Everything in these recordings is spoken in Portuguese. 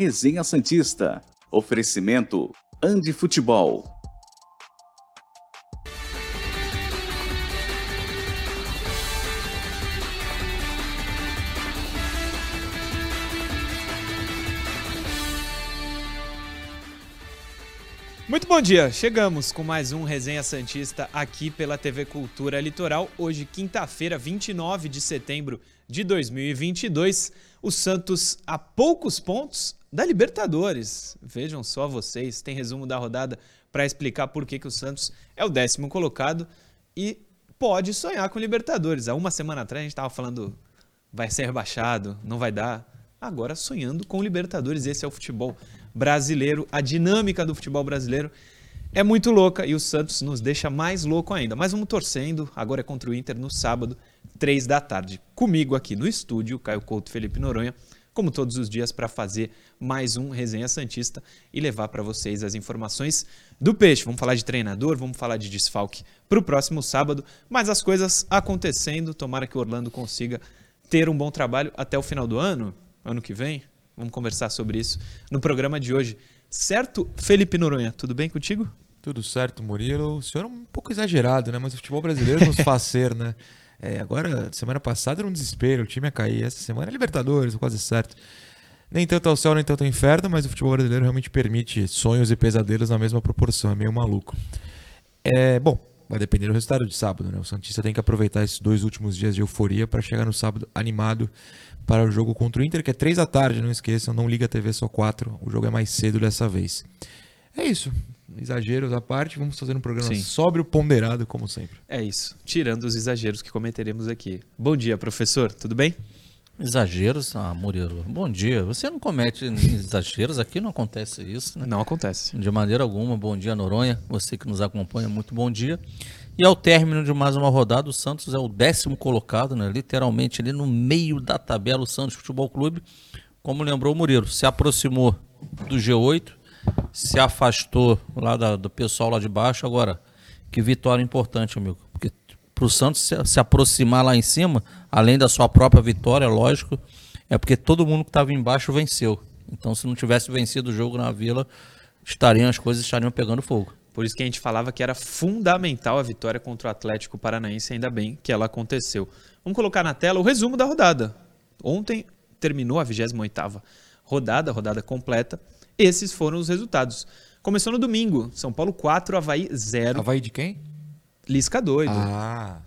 Resenha Santista. Oferecimento Andi Futebol. Muito bom dia, chegamos com mais um Resenha Santista aqui pela TV Cultura Litoral. Hoje, quinta-feira, 29 de setembro de 2022. O Santos a poucos pontos da Libertadores. Vejam só vocês, tem resumo da rodada para explicar por que, que o Santos é o décimo colocado e pode sonhar com Libertadores. Há uma semana atrás a gente estava falando vai ser rebaixado, não vai dar. Agora sonhando com Libertadores, esse é o futebol brasileiro, a dinâmica do futebol brasileiro é muito louca e o Santos nos deixa mais louco ainda. Mas vamos torcendo, agora é contra o Inter no sábado, três da tarde. Comigo aqui no estúdio, Caio Couto Felipe Noronha, como todos os dias, para fazer mais um Resenha Santista e levar para vocês as informações do Peixe. Vamos falar de treinador, vamos falar de desfalque para o próximo sábado, mas as coisas acontecendo. Tomara que o Orlando consiga ter um bom trabalho até o final do ano, ano que vem. Vamos conversar sobre isso no programa de hoje. Certo, Felipe Noronha, tudo bem contigo? Tudo certo, Murilo. O senhor é um pouco exagerado, né? Mas o futebol brasileiro nos faz ser, né? É, agora, semana passada era um desespero, o time ia cair. Essa semana é Libertadores, quase certo. Nem tanto ao céu, nem tanto ao inferno, mas o futebol brasileiro realmente permite sonhos e pesadelos na mesma proporção. É meio maluco. É, bom, vai depender do resultado de sábado, né? O Santista tem que aproveitar esses dois últimos dias de euforia para chegar no sábado animado para o jogo contra o Inter, que é 3 da tarde, não esqueçam, não liga a TV só 4, o jogo é mais cedo dessa vez. É isso, exageros à parte, vamos fazer um programa Sim. sóbrio, ponderado, como sempre. É isso, tirando os exageros que cometeremos aqui. Bom dia, professor, tudo bem? Exageros? Ah, Murilo, bom dia. Você não comete exageros, aqui não acontece isso, né? Não acontece. De maneira alguma. Bom dia, Noronha. Você que nos acompanha, muito bom dia. E ao término de mais uma rodada, o Santos é o décimo colocado, né? literalmente ali no meio da tabela, o Santos Futebol Clube, como lembrou o Murilo, se aproximou do G8, se afastou lá da, do pessoal lá de baixo. Agora, que vitória importante, amigo. Porque para o Santos se, se, aproximar lá em cima, além da sua própria vitória, lógico, é porque todo mundo que estava embaixo venceu. Então, se não tivesse vencido o jogo na Vila, estariam as coisas estariam pegando fogo. Por isso que a gente falava que era fundamental a vitória contra o Atlético Paranaense, ainda bem que ela aconteceu. Vamos colocar na tela o resumo da rodada. Ontem terminou a 28ª rodada, rodada completa. Esses foram os resultados. Começou no domingo, São Paulo 4, Havaí 0. Havaí de quem? Lisca doido. Ah.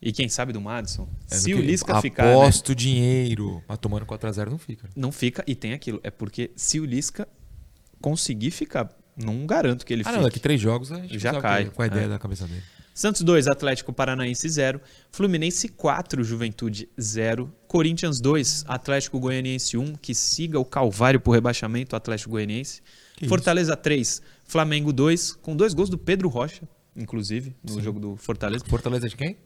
E quem sabe do Madison? É se o Lisca ficar. Né? Aposto né? dinheiro. Mas tomando 4x0 não fica. Não fica, e tem aquilo. É porque se o Lisca conseguir ficar não garanto que ele ah, fique. não, daqui três jogos a gente já cai. Com a ideia é. da cabeça dele. Santos 2, Atlético Paranaense 0. Fluminense 4, Juventude 0. Corinthians 2, Atlético Goianiense 1. Que siga o calvário por rebaixamento, Atlético Goianiense. Que Fortaleza isso? 3, Flamengo 2. Com dois gols do Pedro Rocha, inclusive, no Sim. jogo do Fortaleza. Fortaleza de quem?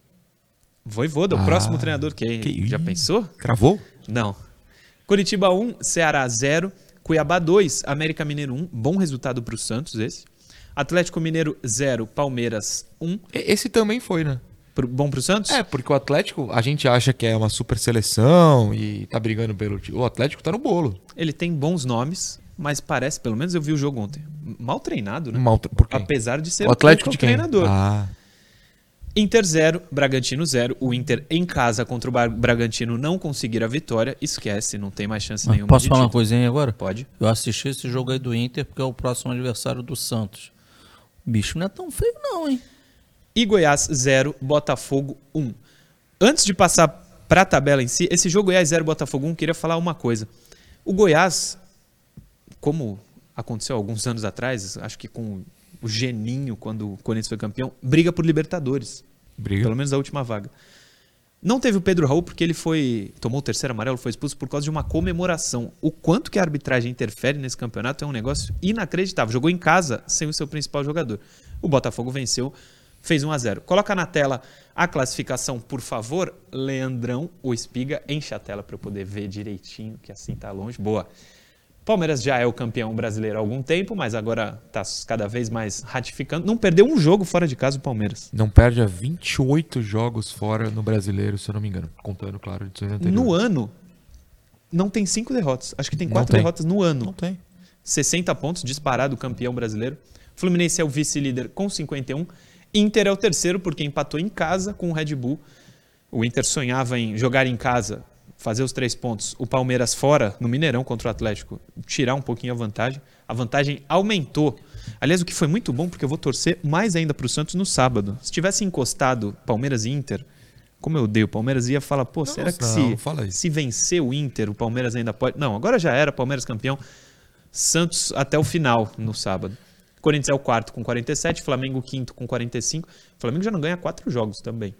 Voivoda, ah, o próximo treinador. Que, que já pensou? Cravou? Não. Curitiba 1, Ceará 0. Cuiabá 2, América Mineiro 1. Bom resultado para o Santos esse. Atlético Mineiro 0, Palmeiras 1. Esse também foi, né? Bom pro Santos? É, porque o Atlético, a gente acha que é uma super seleção e tá brigando pelo. O Atlético tá no bolo. Ele tem bons nomes, mas parece, pelo menos eu vi o jogo ontem, mal treinado, né? Mal, por quê? Apesar de ser o Atlético de treinador. Ah. Inter 0, Bragantino 0. O Inter em casa contra o Bragantino não conseguir a vitória. Esquece, não tem mais chance Mas nenhuma. Posso falar uma coisinha agora? Pode. Eu assisti esse jogo aí do Inter porque é o próximo adversário do Santos. O bicho não é tão feio, não, hein? E Goiás 0, Botafogo 1. Antes de passar para a tabela em si, esse jogo Goiás 0, Botafogo 1, queria falar uma coisa. O Goiás, como aconteceu alguns anos atrás, acho que com o Geninho, quando o Corinthians foi campeão, briga por Libertadores. Briga. Pelo menos a última vaga. Não teve o Pedro Raul porque ele foi. tomou o terceiro amarelo, foi expulso por causa de uma comemoração. O quanto que a arbitragem interfere nesse campeonato é um negócio inacreditável. Jogou em casa sem o seu principal jogador. O Botafogo venceu, fez 1 a 0 Coloca na tela a classificação, por favor, Leandrão, o Espiga. Enche a tela para eu poder ver direitinho, que assim tá longe. Boa. Palmeiras já é o campeão brasileiro há algum tempo, mas agora está cada vez mais ratificando. Não perdeu um jogo fora de casa o Palmeiras. Não perde a 28 jogos fora no brasileiro, se eu não me engano. Contando, claro, de No ano, não tem cinco derrotas. Acho que tem quatro tem. derrotas no ano. Não tem. 60 pontos, disparado campeão brasileiro. Fluminense é o vice-líder com 51. Inter é o terceiro porque empatou em casa com o Red Bull. O Inter sonhava em jogar em casa, fazer os três pontos. O Palmeiras fora, no Mineirão contra o Atlético, tirar um pouquinho a vantagem. A vantagem aumentou. Aliás, o que foi muito bom, porque eu vou torcer mais ainda para o Santos no sábado. Se tivesse encostado Palmeiras e Inter, como eu odeio o Palmeiras, ia falar, pô, será que não, se, se vencer o Inter, o Palmeiras ainda pode. Não, agora já era, Palmeiras campeão. Santos até o final no sábado. Corinthians é o quarto com 47, Flamengo o quinto com 45. Flamengo já não ganha quatro jogos também.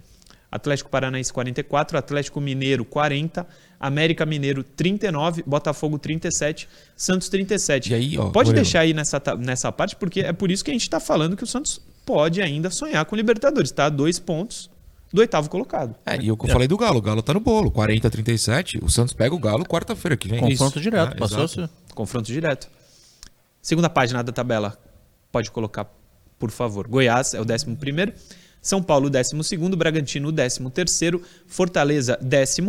Atlético Paranaense 44, Atlético Mineiro 40, América Mineiro 39, Botafogo 37, Santos 37. E aí, ó, pode Moreno. deixar aí nessa, nessa parte, porque é por isso que a gente está falando que o Santos pode ainda sonhar com o Libertadores. Está a dois pontos do oitavo colocado. É, e o que eu falei do Galo, o Galo tá no bolo, 40 a 37. O Santos pega o Galo quarta-feira que vem. Confronto Isso. direto. É, passou exato. se Confronto direto. Segunda página da tabela. Pode colocar, por favor. Goiás é o 11 primeiro. São Paulo, 12 Bragantino, 13 Fortaleza, 14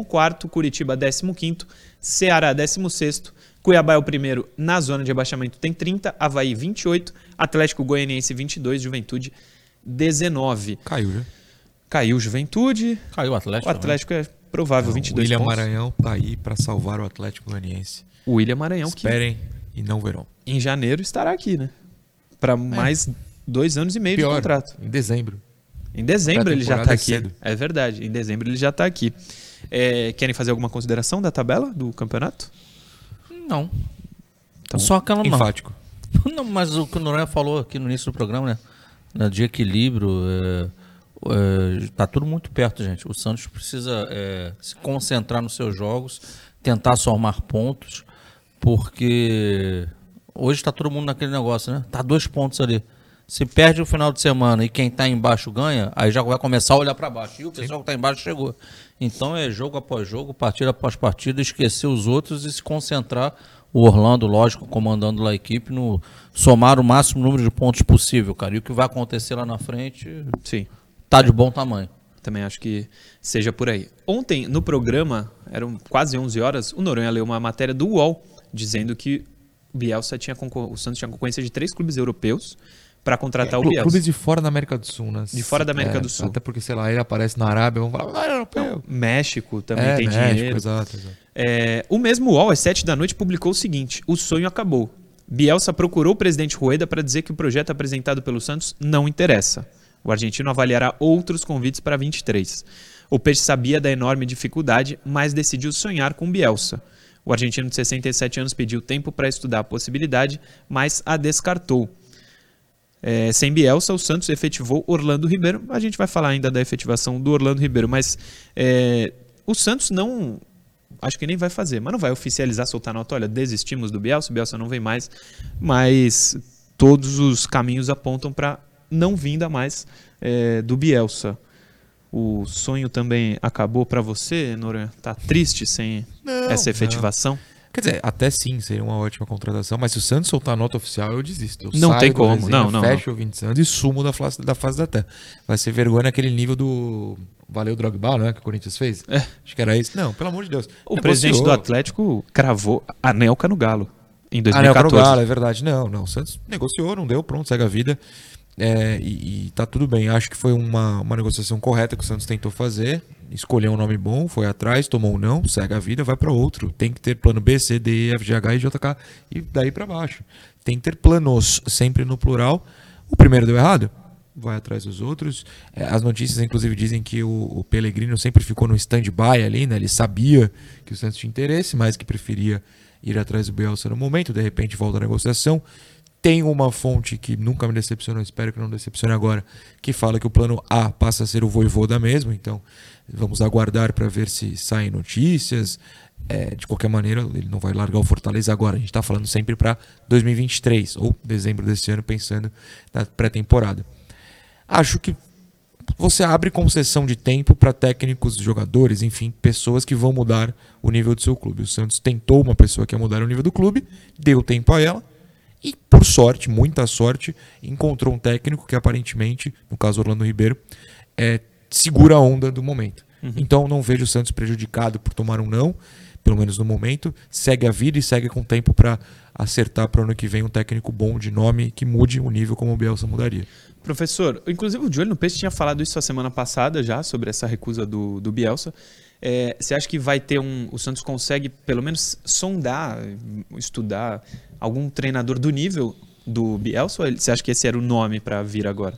Curitiba, 15 Ceará, 16 Cuiabá é o primeiro na zona de abaixamento, tem 30, Havaí, 28, Atlético Goianiense, 22, Juventude, 19. Caiu, já. Caiu Juventude, Caiu o o Atlético. Atlético é provável, Não, 22 William pontos. Maranhão tá aí pra salvar o Atlético Goianiense. O William Maranhão, que Esperem e não verão. em janeiro estará aqui, né? Para mais dois anos e meio de Pior, contrato. em dezembro. Em dezembro ele já está é aqui. cedo. É verdade, em dezembro ele já está aqui. É, querem fazer alguma consideração da tabela do campeonato? Não. Então, Só aquela não. Enfático. Não, mas o que o Noronha falou aqui no início do programa, né? né, De equilíbrio, é, é, tá tudo muito perto, gente. O Santos precisa é, se concentrar nos seus jogos, tentar somar pontos, porque hoje está todo mundo naquele negócio, né? Tá dois pontos ali. Se perde o final de semana e quem tá embaixo ganha, aí já vai começar a olhar para baixo. E o pessoal que tá embaixo chegou. Então é jogo após jogo, partida após partida, esquecer os outros e se concentrar. O Orlando, lógico, comandando lá a equipe, no somar o máximo número de pontos possível, cara. E o que vai acontecer lá na frente sim, tá de bom tamanho. também acho que seja por aí. Ontem, no programa, eram quase 11 horas, o Noronha leu uma matéria do UOL dizendo que Bielsa tinha o Santos tinha concorrência de três clubes europeus para contratar o Clu- Bielsa. Clubes de fora da América do Sul, né? De fora da América É, do Sul. Até porque, sei lá, ele aparece na Arábia, vamos falar, ah, é europeu. México também é, tem México, dinheiro. Exato, exato. É, o mesmo UOL, às 7 da noite, publicou o seguinte: o sonho acabou. Bielsa procurou o presidente Rueda para dizer que o projeto apresentado pelo Santos não interessa. O argentino avaliará outros convites para 23. O Peixe sabia da enorme dificuldade, mas decidiu sonhar com Bielsa. O argentino de 67 anos pediu tempo para estudar a possibilidade, mas a descartou. É, sem Bielsa, o Santos efetivou Orlando Ribeiro. A gente vai falar ainda da efetivação do Orlando Ribeiro, mas é, o Santos não. Acho que nem vai fazer, mas não vai oficializar, soltar nota. Olha, desistimos do Bielsa, o Bielsa não vem mais, mas todos os caminhos apontam para não vinda mais é, do Bielsa. O sonho também acabou para você, Noronha? Tá triste sem Não, essa efetivação? Quer dizer, até sim, seria uma ótima contratação, mas se o Santos soltar a nota oficial, eu desisto. Eu Não saio tem como, resenha, não, não, Fecho o 20 Santos e sumo da face, da face da terra. Vai ser vergonha naquele nível do Valeu Drogba, não é? Que o Corinthians fez? É. Acho que era isso. Não, pelo amor de Deus. O Negociou. presidente do Atlético cravou Anelka no Galo em Ah, não, 2014. no Galo, é verdade. Não, não. O Santos negociou, não deu, pronto, segue a vida. É, e, e tá tudo bem. Acho que foi uma, uma negociação correta que o Santos tentou fazer. Escolheu um nome bom, foi atrás, tomou um não, segue a vida, vai para outro. Tem que ter plano B, C, D, F, G, H e JK e daí para baixo. Tem que ter planos, sempre no plural. O primeiro deu errado, vai atrás dos outros. É, as notícias, inclusive, dizem que o, o Pellegrino sempre ficou no stand-by ali, né? Ele sabia que o Santos tinha interesse, mas que preferia ir atrás do Bielsa no momento. De repente volta a negociação. Tem uma fonte que nunca me decepcionou, espero que não decepcione agora, que fala que o plano A passa a ser o Voivoda mesmo, então vamos aguardar para ver se saem notícias. É, de qualquer maneira, ele não vai largar o Fortaleza agora, a gente está falando sempre para 2023 ou dezembro desse ano, pensando na pré-temporada. Acho que você abre concessão de tempo para técnicos, jogadores, enfim, pessoas que vão mudar o nível do seu clube. O Santos tentou uma pessoa que ia mudar o nível do clube, deu tempo a ela e, por sorte, muita sorte, encontrou um técnico que aparentemente, no caso Orlando Ribeiro, é, segura a onda do momento. Então não vejo o Santos prejudicado por tomar um não. pelo menos no momento, segue a vida e segue com tempo para acertar para o ano que vem um técnico bom de nome que mude o nível como o Bielsa mudaria. Professor, inclusive o Joel no Peixe tinha falado isso a semana passada já, sobre essa recusa do, do Bielsa. É, você acha que vai ter um. O Santos consegue pelo menos sondar, estudar algum treinador do nível do Bielsa? Ou você acha que esse era o nome para vir agora?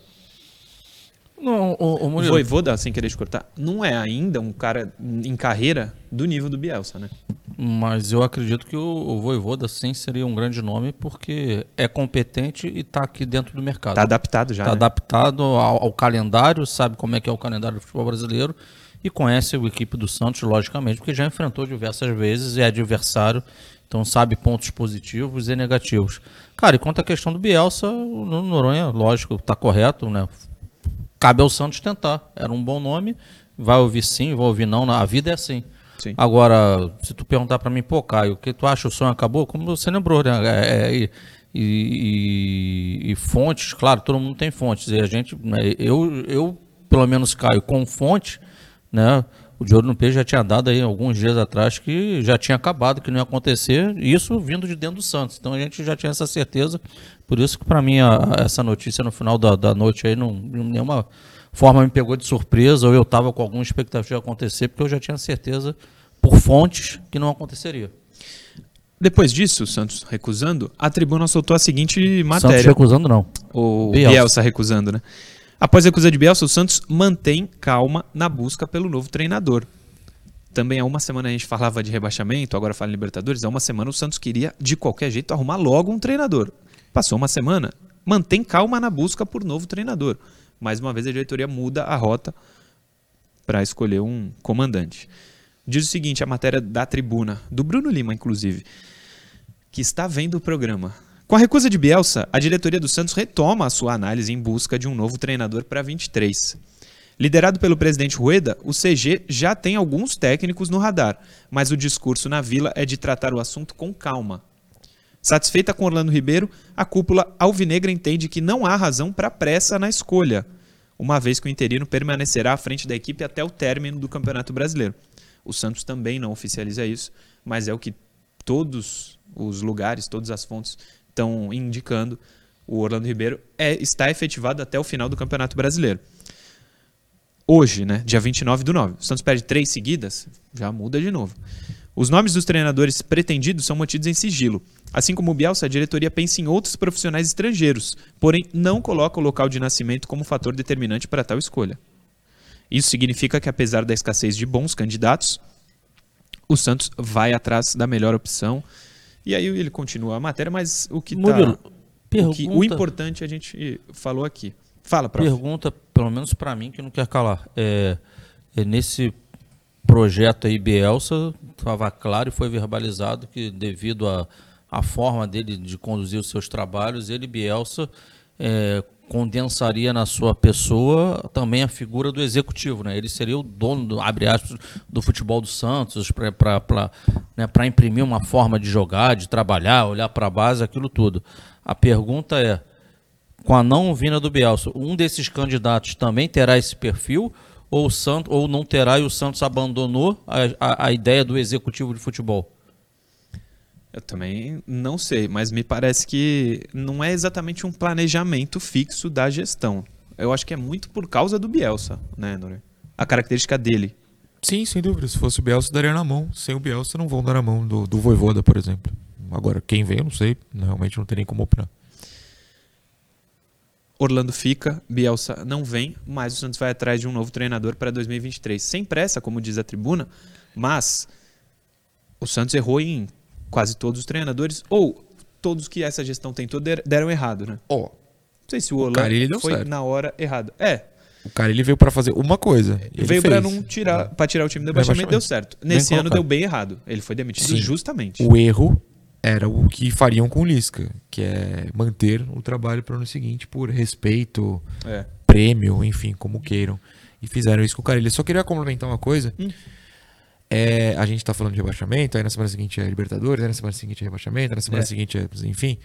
Não, o, o Murilo. Voivoda, sem querer te cortar, não é ainda um cara em carreira do nível do Bielsa, né? Mas eu acredito que o, o Voivoda sim seria um grande nome porque é competente e está aqui dentro do mercado. Está adaptado já. Está né? adaptado ao, ao, calendário, sabe como é que é o calendário do futebol brasileiro e conhece a equipe do Santos, logicamente, porque já enfrentou diversas vezes, é adversário, então sabe pontos positivos e negativos. Cara, e quanto à questão do Bielsa, o Noronha, lógico, está correto, né? cabe ao Santos tentar. Era um bom nome, vai ouvir sim, vai ouvir não, a vida é assim. Sim. Agora, se tu perguntar para mim, pô, Caio, o que tu acha o sonho acabou? Como você lembrou, né? É, é, e, e, e, fontes, claro, todo mundo tem fontes. E a gente, né, eu, eu, pelo menos, Caio, com fonte, né? O de Ouro no Peixe já tinha dado aí alguns dias atrás que já tinha acabado, que não ia acontecer, isso vindo de dentro do Santos. Então a gente já tinha essa certeza. Por isso que para mim a, essa notícia no final da, da noite aí não de nenhuma forma me pegou de surpresa ou eu estava com alguma expectativa de acontecer, porque eu já tinha certeza por fontes que não aconteceria. Depois disso, o Santos recusando, a tribuna soltou a seguinte matéria. Santos recusando não. O Bielsa, Bielsa recusando, né? Após a recusa de Bielsa, o Santos mantém calma na busca pelo novo treinador. Também há uma semana a gente falava de rebaixamento, agora fala em Libertadores. Há uma semana o Santos queria, de qualquer jeito, arrumar logo um treinador. Passou uma semana, mantém calma na busca por novo treinador. Mais uma vez a diretoria muda a rota para escolher um comandante. Diz o seguinte, a matéria da tribuna, do Bruno Lima, inclusive, que está vendo o programa. Com a recusa de Bielsa, a diretoria do Santos retoma a sua análise em busca de um novo treinador para 23. Liderado pelo presidente Rueda, o CG já tem alguns técnicos no radar, mas o discurso na vila é de tratar o assunto com calma. Satisfeita com Orlando Ribeiro, a cúpula alvinegra entende que não há razão para pressa na escolha, uma vez que o interino permanecerá à frente da equipe até o término do Campeonato Brasileiro. O Santos também não oficializa isso, mas é o que todos os lugares, todas as fontes estão indicando, o Orlando Ribeiro é, está efetivado até o final do Campeonato Brasileiro. Hoje, né, dia 29 do 9, o Santos perde três seguidas, já muda de novo. Os nomes dos treinadores pretendidos são mantidos em sigilo. Assim como o Bielsa, a diretoria pensa em outros profissionais estrangeiros, porém não coloca o local de nascimento como fator determinante para tal escolha. Isso significa que, apesar da escassez de bons candidatos, o Santos vai atrás da melhor opção e aí ele continua a matéria, mas o que Murilo, tá, pergunta, o, que, o importante a gente falou aqui. Fala, prof. Pergunta, pelo menos para mim, que não quer calar. É, é nesse projeto aí, Bielsa, estava claro e foi verbalizado que devido à a, a, forma dele de conduzir os seus trabalhos, ele, Bielsa, é, condensaria na sua pessoa também a figura do executivo, né? Ele seria o dono, do, abre aspas, do futebol do Santos para né, imprimir uma forma de jogar, de trabalhar, olhar para a base, aquilo tudo. A pergunta é, com a não vinda do Bielsa, um desses candidatos também terá esse perfil ou, o Santos, ou não terá e o Santos abandonou a, a, a ideia do executivo de futebol? Eu também não sei, mas me parece que não é exatamente um planejamento fixo da gestão. Eu acho que é muito por causa do Bielsa, né, Nore? A característica dele. Sim, sem dúvida. Se fosse o Bielsa, daria na mão. Sem o Bielsa, não vão dar na mão do, do Voivoda, por exemplo. Agora, quem vem, eu não sei. Realmente não tem nem como opinar. Orlando fica, Bielsa não vem, mas o Santos vai atrás de um novo treinador para 2023. Sem pressa, como diz a tribuna, mas o Santos errou em quase todos os treinadores, ou todos que essa gestão tentou deram errado, né? Ó. Oh, não sei se o Orlando foi certo. na hora errada. É. O cara ele veio para fazer uma coisa. Ele veio para não tirar, para tirar o time do rebaixamento, deu certo. Nesse bem ano colocado. deu bem errado. Ele foi demitido Sim. justamente. O erro era o que fariam com o Lisca, que é manter o trabalho para o ano seguinte por respeito, é. prêmio, enfim, como queiram. E fizeram isso com o cara. Ele só queria complementar uma coisa. Hum é, a gente está falando de rebaixamento, aí na semana seguinte é Libertadores, aí na semana seguinte é rebaixamento, aí na semana é. seguinte é. Enfim.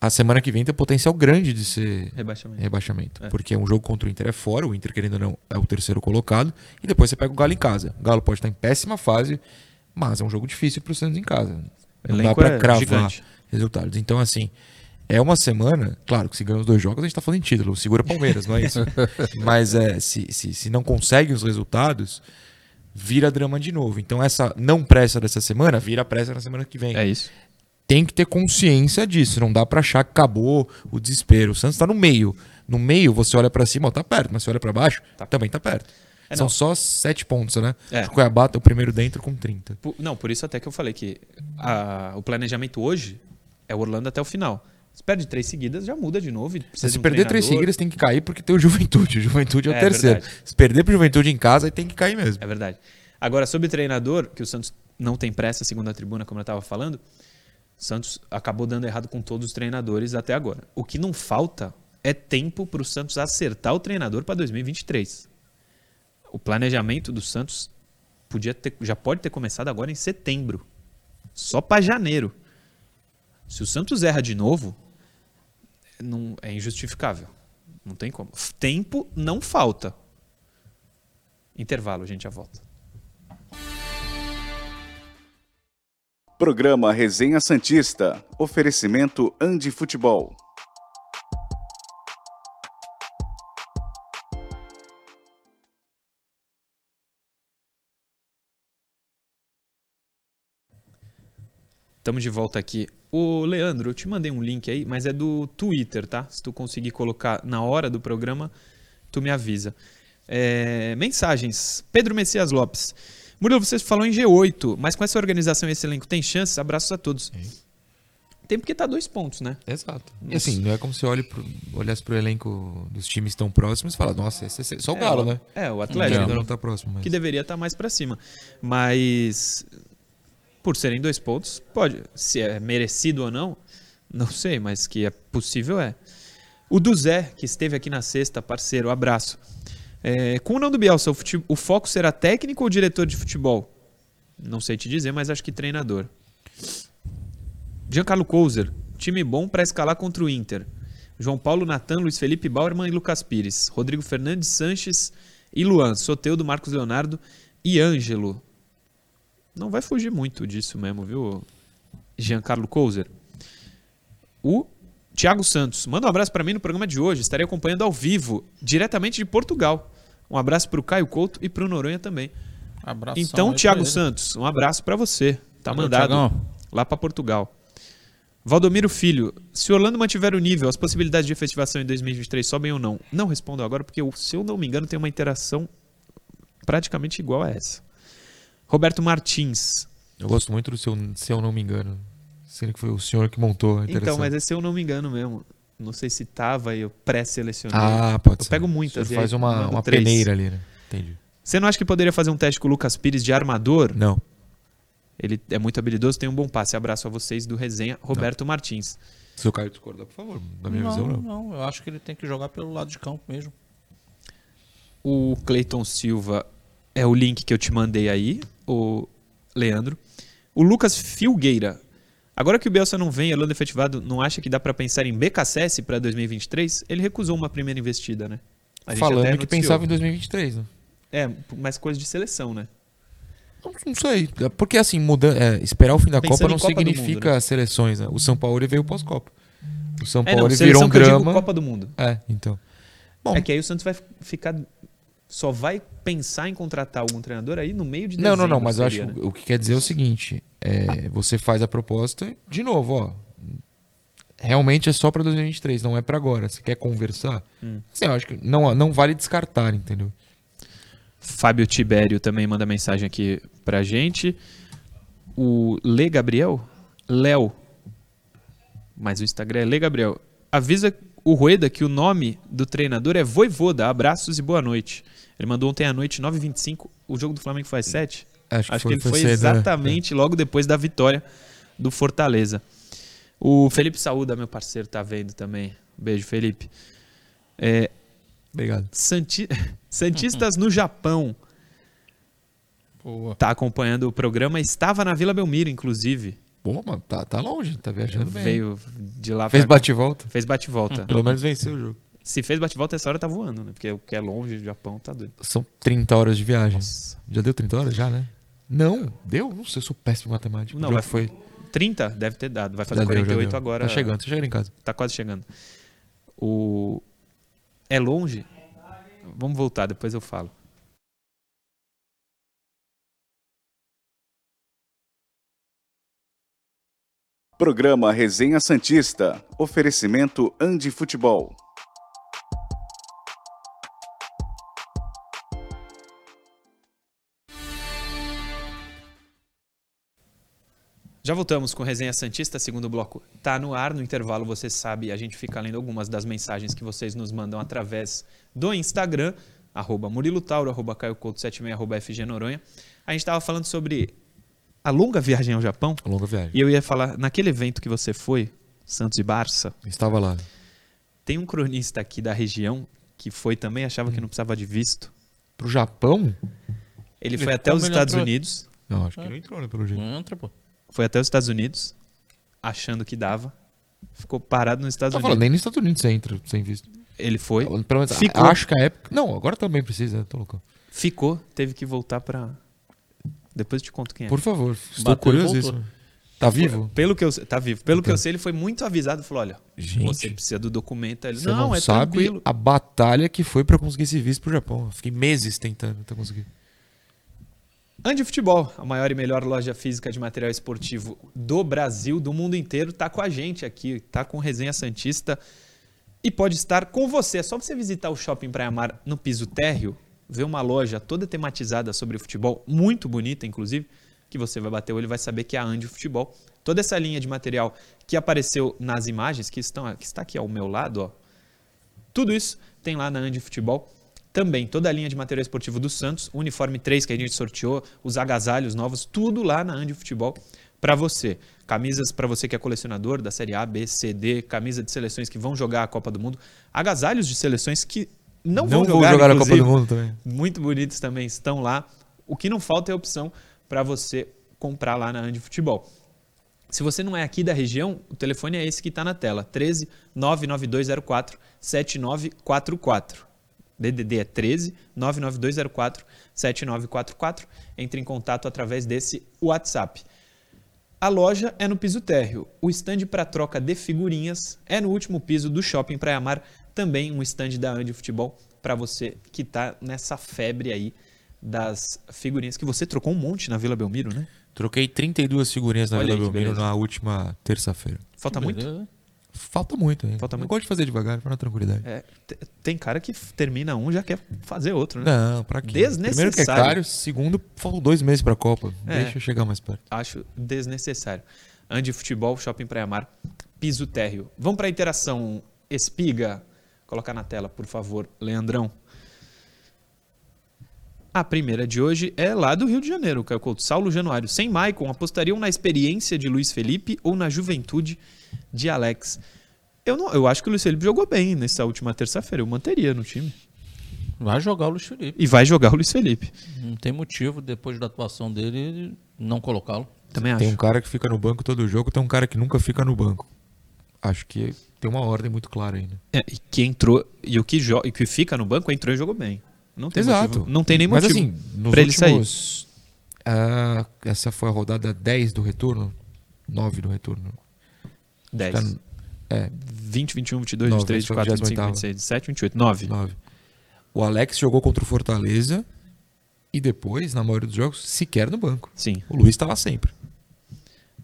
A semana que vem tem potencial grande de ser rebaixamento. rebaixamento é. Porque um jogo contra o Inter é fora, o Inter, querendo ou não, é o terceiro colocado, e depois você pega o Galo em casa. O Galo pode estar em péssima fase, Mas é um jogo difícil pro Santos em casa. O Não dá pra é cravar gigante. resultados. Então, assim, é uma semana. Claro que se ganha os dois jogos, a gente tá falando em título. Segura Palmeiras, não é isso? Mas é, se, se, se não consegue os resultados, vira drama de novo. Então, essa não pressa dessa semana vira pressa na semana que vem. É isso. Tem que ter consciência disso. Não dá pra achar que acabou o desespero. O Santos tá no meio. No meio, você olha pra cima, ó, tá perto. Mas você olha pra baixo, também tá perto. É, São não. só sete pontos, né? É. O Cuiabá tá o primeiro dentro com 30. Por- não, por isso até que eu falei que a- o planejamento hoje é o Orlando até o final. Se perde três seguidas, já muda de novo. Se de um perder três seguidas, tem que cair porque tem o Juventude. O Juventude é o É, terceiro. verdade. Se perder pro Juventude em casa, tem que cair mesmo. É verdade. Agora, sobre treinador, que o Santos não tem pressa, segundo a tribuna, como eu estava falando, o Santos acabou dando errado com todos os treinadores até agora. O que não falta é tempo para o Santos acertar o treinador para 2023. O planejamento do Santos podia ter, já pode ter começado agora em setembro. Só para janeiro. Se o Santos erra de novo, não, é injustificável. Não tem como. Tempo não falta. Intervalo, a gente já volta. Programa Resenha Santista. Oferecimento Andi Futebol. Estamos de volta aqui. Ô, Leandro, eu te mandei um link aí, mas é do Twitter, tá? Se tu conseguir colocar na hora do programa, tu me avisa. É, mensagens. Pedro Messias Lopes. Murilo, você falou em G8, mas com essa organização e esse elenco tem chances? Abraços a todos. Tem porque tá dois pontos, né? Exato. E assim, não é como se olhe pro, olhasse pro elenco dos times tão próximos e fala, nossa, esse é só o Galo, é, né? É, o Que Atlético. ainda não tá próximo. Mas... que deveria estar mais para cima. Mas por serem dois pontos, pode. Se é merecido ou não, não sei, mas que é possível é. O do Zé, que esteve aqui na sexta, parceiro, abraço. É, com o não do Bielsa, o, fute- o foco será técnico ou diretor de futebol? Não sei te dizer, mas acho que treinador. Giancarlo Couser, time bom para escalar contra o Inter. João Paulo Natan, Luiz Felipe Bauerman e Lucas Pires. Rodrigo Fernandes Sanches e Luan. Soteudo, Marcos Leonardo e Ângelo. Não vai fugir muito disso mesmo, viu, Giancarlo Couser? O Thiago Santos. Manda um abraço para mim no programa de hoje. Estarei acompanhando ao vivo, diretamente de Portugal. Um abraço para o Caio Couto e para o Noronha também. Abração Então, ele. Santos, um abraço para você. Tá Valeu, mandado Thiagão. lá para Portugal. Valdomiro Filho, se Orlando mantiver o nível, as possibilidades de efetivação em 2023 sobem ou não? Não respondo agora, porque se eu não me engano, tem uma interação praticamente igual a essa. Roberto Martins. Eu gosto muito do seu, se eu não me engano. Sendo que foi o senhor que montou a Então, mas esse eu não me engano mesmo. Não sei se tava e eu pré-selecionei. Ah, pode Eu ser. pego O muitas, e faz uma, uma três. peneira ali, né? Entendi. Você não acha que poderia fazer um teste com o Lucas Pires de armador? Não. Ele é muito habilidoso, tem um bom passe. Abraço a vocês do Resenha, Roberto Martins. Se o Caio discordar, por favor. Da minha não, visão, não. não, eu acho que ele tem que jogar pelo lado de campo mesmo. O Cleiton Silva é o link que eu te mandei aí, o Leandro. O Lucas Filgueira. Agora que o Bielsa não vem, Orlando efetivado, não acha que dá pra pensar em BKSS para 2023? Ele recusou uma primeira investida, né? Falando que pensava em 2023, né? É, mais coisa de seleção, né? Não, sei. Porque assim, muda, é, esperar o fim da Pensando Copa não Copa significa Mundo, né? seleções, né? O São Paulo veio pós-Copa. O São É, Paulo não, virou um drama. Copa do Mundo. É, então. Bom, É que aí o Santos vai ficar... Só vai pensar em contratar algum treinador aí no meio de não, não, não, dezembro, mas eu seria, acho né? que o que quer dizer é o seguinte: é, você faz a proposta, de novo, ó. Realmente é só pra 2023, não é pra agora. Você quer conversar? Hum. Assim, eu acho que não, não vale descartar, entendeu? Fábio Tibério também manda mensagem aqui pra gente. O Lê Gabriel? Léo. Mas o Instagram é Lê Gabriel. Avisa o Rueda que o nome do treinador é Voivoda. Abraços e boa noite. Ele mandou ontem à noite, 9h25. O jogo do Flamengo foi às 7 Acho que Acho foi, que ele foi cedo, né? exatamente logo depois da vitória do Fortaleza. O Felipe Saúda, meu parceiro, tá vendo também. Beijo, Felipe. É, Obrigado. Santi- Santistas no Japão. Boa. Tá acompanhando o programa. Estava na Vila Belmiro, inclusive. Bom, mano, tá, tá longe, tá viajando bem. Veio de lá Fez pra cá. bate e volta. Fez bate-volta. Pelo menos venceu o jogo. Se fez bate-volta, essa hora tá voando, né? Porque o que é longe do Japão tá doido. São 30 horas de viagem. Nossa. Já deu 30 horas já, né? Não, deu? Não sei, eu sou péssimo em matemática. Não, vai- foi. 30 deve ter dado. Vai fazer Já deu, já 48 deu. agora. Tá chegando, tá chegando em casa. Tá quase chegando. O... É longe? Vamos voltar, depois eu falo. Programa Resenha Santista. Oferecimento Andi Futebol. Já voltamos com Resenha Santista, segundo bloco. Tá no ar, no intervalo, você sabe, a gente fica lendo algumas das mensagens que vocês nos mandam através do Instagram, arroba Murilo Tauro, arroba Caio Couto 76, arroba FG Noronha. A gente estava falando sobre a longa viagem ao Japão, Longa viagem. e eu ia falar, naquele evento que você foi, Santos e Barça, Estava lá. tem um cronista aqui da região que foi também, achava que não precisava de visto. Pro Japão? Ele Ele- foi até os ele Estados entrou? Unidos, Não, acho que não entrou, né, pelo jeito. Não entra, pô. foi até os Estados Unidos, achando que dava, ficou parado nos Estados Tá Unidos. falando, nem nos Estados Unidos você entra sem visto. Ele foi, Pelo menos, Ficou. acho que a época... Não, agora também precisa, tô louco. ficou, teve que voltar pra. Depois eu te conto quem é. Por favor, estou Bateu e curiosíssimo. Tá vivo? Pelo que eu tá vivo. Pelo que Então. eu sei, ele foi muito avisado. Falou: olha, Gente, você precisa do documento. Ele, Você não, não, é sabe tranquilo. a batalha que foi pra conseguir esse visto pro Japão. Eu Fiquei meses tentando até conseguir. Andi Futebol, a maior e melhor loja física de material esportivo do Brasil, do mundo inteiro, tá com a gente aqui, tá com Resenha Santista e pode estar com você. É só você visitar o Shopping Praia Mar no piso térreo, ver uma loja toda tematizada sobre futebol, muito bonita, inclusive, que você vai bater o olho vai saber que é a Andi Futebol. Toda essa linha de material que apareceu nas imagens, que, estão, que está aqui ao meu lado, ó, tudo isso tem lá na Andi Futebol. Também toda a linha de material esportivo do Santos, o uniforme 3 que a gente sorteou, os agasalhos novos, tudo lá na Andi Futebol para você. Camisas para você que é colecionador da Série A, B, C, D, camisa de seleções que vão jogar a Copa do Mundo, agasalhos de seleções que não, vão vou jogar, jogar a Copa do Mundo também. Muito bonitos também estão lá. O que não falta é opção para você comprar lá na Andi Futebol. Se você não é aqui da região, o telefone é esse que está na tela: 13 99204 7944. DDD é 13 99204 7944. Entre em contato através desse WhatsApp. A loja é no piso térreo. O stand para troca de figurinhas é no último piso do Shopping Praia Mar, também um stand da Andi Futebol para você que está nessa febre aí das figurinhas que você trocou um monte na Vila Belmiro, né? Troquei 32 figurinhas na Olha Vila aí Belmiro beleza. na última terça-feira. Falta muito. Beleza. Falta muito ainda. Falta Eu muito. gosto de fazer devagar, para na tranquilidade. É, te- tem cara que termina um já quer fazer outro, né? Não, pra quê? Primeiro que é Desnecessário. caro, segundo, faltam dois meses pra Copa. É. Deixa eu chegar mais perto. Acho desnecessário. Andi Futebol, Shopping Praia Mar, piso térreo. Vamos para a interação espiga. Colocar na tela, por favor, Leandrão. A primeira de hoje é lá do Rio de Janeiro, Caio Couto. Saulo Januário. Sem Maicon, apostariam na experiência de Luiz Felipe ou na juventude de Alex? Eu, não, eu acho que o Luiz Felipe jogou bem nessa última terça-feira. Eu manteria no time. Vai jogar o Luiz Felipe. E vai jogar o Luiz Felipe. Não tem motivo, depois da atuação dele, não colocá-lo. Também acho. Tem um cara que fica no banco todo jogo, tem um cara que nunca fica no banco. Acho que tem uma ordem muito clara ainda. É, e que entrou e o que, e que fica no banco entrou e jogou bem. Não tem Exato. motivo. Não tem nem Mas motivo assim, nos pra ele sair. últimos. ah, essa foi a rodada 10 do retorno? 9 do retorno. 10. Tá- é, 20, 21, 22, Nove, 23, esse foi o 24, 25, 28º. 26, 27, 28, 9. 9. O Alex jogou contra o Fortaleza e depois, na maioria dos jogos, sequer no banco. Sim. O Luiz lá sempre.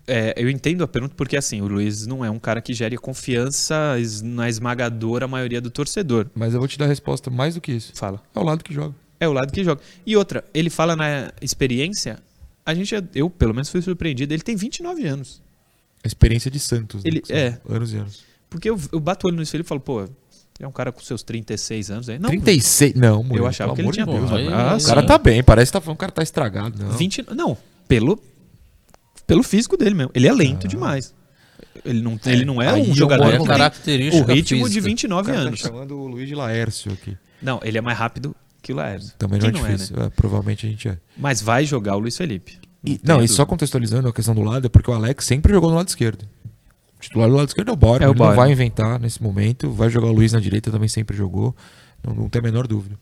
É, eu entendo a pergunta porque assim, o Luiz não é um cara que gere confiança na esmagadora maioria do torcedor. Mas eu vou te dar a resposta mais do que isso. Fala. É o lado que joga. É o lado que joga. E outra, ele fala na experiência, a gente, eu pelo menos fui surpreendido, ele tem 29 anos. A experiência de Santos. né? Ele- são é. Anos e anos. Porque eu, eu bato o olho no Felipe e falo, pô, é um cara com seus 36 anos aí. Não, 36. Não, mulher, eu achava que ele tinha de Deus, Deus, Ah, O cara tá bem, parece que tá falando o cara tá estragado. Não. 20, não, pelo pelo físico dele mesmo. Ele é lento Ah. demais. Ele não, ele não é Aí um jogador É no tem característica o ritmo de física. O 29 cara tá anos. chamando o Luiz de Laércio aqui. Não, ele é mais rápido que o Laércio. Também não Quem é difícil. É, provavelmente a gente é. Mas vai jogar o Luiz Felipe. E- tem não, e só contextualizando a questão do lado, é porque o Alex sempre jogou no lado esquerdo. O titular do lado esquerdo é o Bora. É o ele não vai inventar nesse momento. Vai jogar o Luiz na direita, também sempre jogou. Não, não tem a menor dúvida.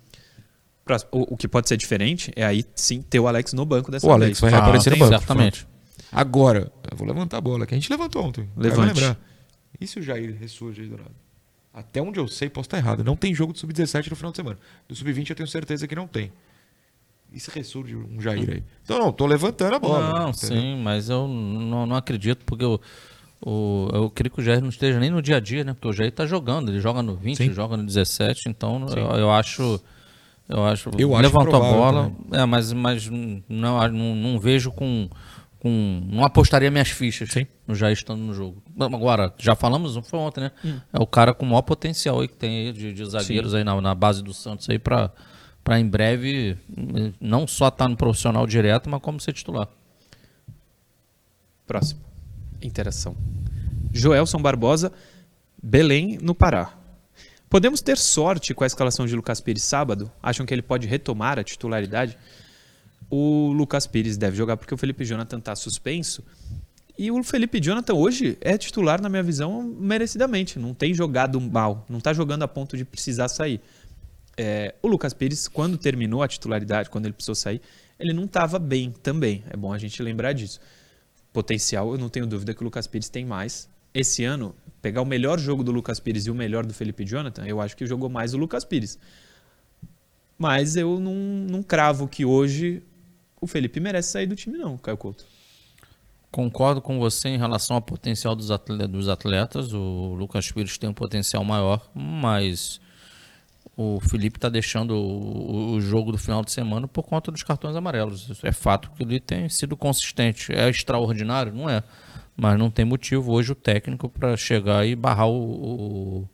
O, o que pode ser diferente é aí sim ter o Alex no banco dessa O Alex vez. vai reaparecer no tem, banco. Certamente. Agora, eu vou levantar a bola, que a gente levantou ontem. Levante. lembrar. E se o Jair ressurge aí do nada? Até onde eu sei, posso estar errado. Não tem jogo do Sub-17 no final de semana. Do Sub-20 eu tenho certeza que não tem. E se ressurge um Jair aí? Então não, tô levantando a bola. Não, entendeu? sim, mas eu não, não acredito, porque eu, o, eu creio que o Jair não esteja nem no dia a dia, né? Porque o Jair tá jogando, ele joga no 20, Sim. joga no 17, então eu, eu acho. Eu acho. Eu acho levantou a provável bola, é, mas, mas não, não, não vejo com. Com não apostaria minhas fichas Sim. Jair estando no jogo. Agora, já falamos, não foi ontem, né? É o cara com o maior potencial aí que tem aí de, de zagueiros aí na, na base do Santos aí pra, pra em breve não só estar no profissional direto, mas como ser titular. Próximo. Interação. Joelson Barbosa, Belém, no Pará. Podemos ter sorte com a escalação de Lucas Pires sábado? Acham que ele pode retomar a titularidade? O Lucas Pires deve jogar porque o Felipe Jonathan está suspenso. E o Felipe Jonathan hoje é titular, na minha visão, merecidamente. Não tem jogado mal, não está jogando a ponto de precisar sair. É, o Lucas Pires, quando terminou a titularidade, quando ele precisou sair, ele não estava bem também. É bom a gente lembrar disso potencial, eu não tenho dúvida que o Lucas Pires tem mais. Esse ano, pegar o melhor jogo do Lucas Pires e o melhor do Felipe Jonathan, eu acho que jogou mais o Lucas Pires. Mas eu não, não cravo que hoje o Felipe merece sair do time, não, Caio Couto. Concordo com você em relação ao potencial dos atle- dos atletas. O Lucas Pires tem um potencial maior, mas o Felipe está deixando o, o jogo do final de semana por conta dos cartões amarelos. Isso é fato que ele tem sido consistente. É extraordinário? Não é. Mas não tem motivo hoje o técnico para chegar e barrar o, o,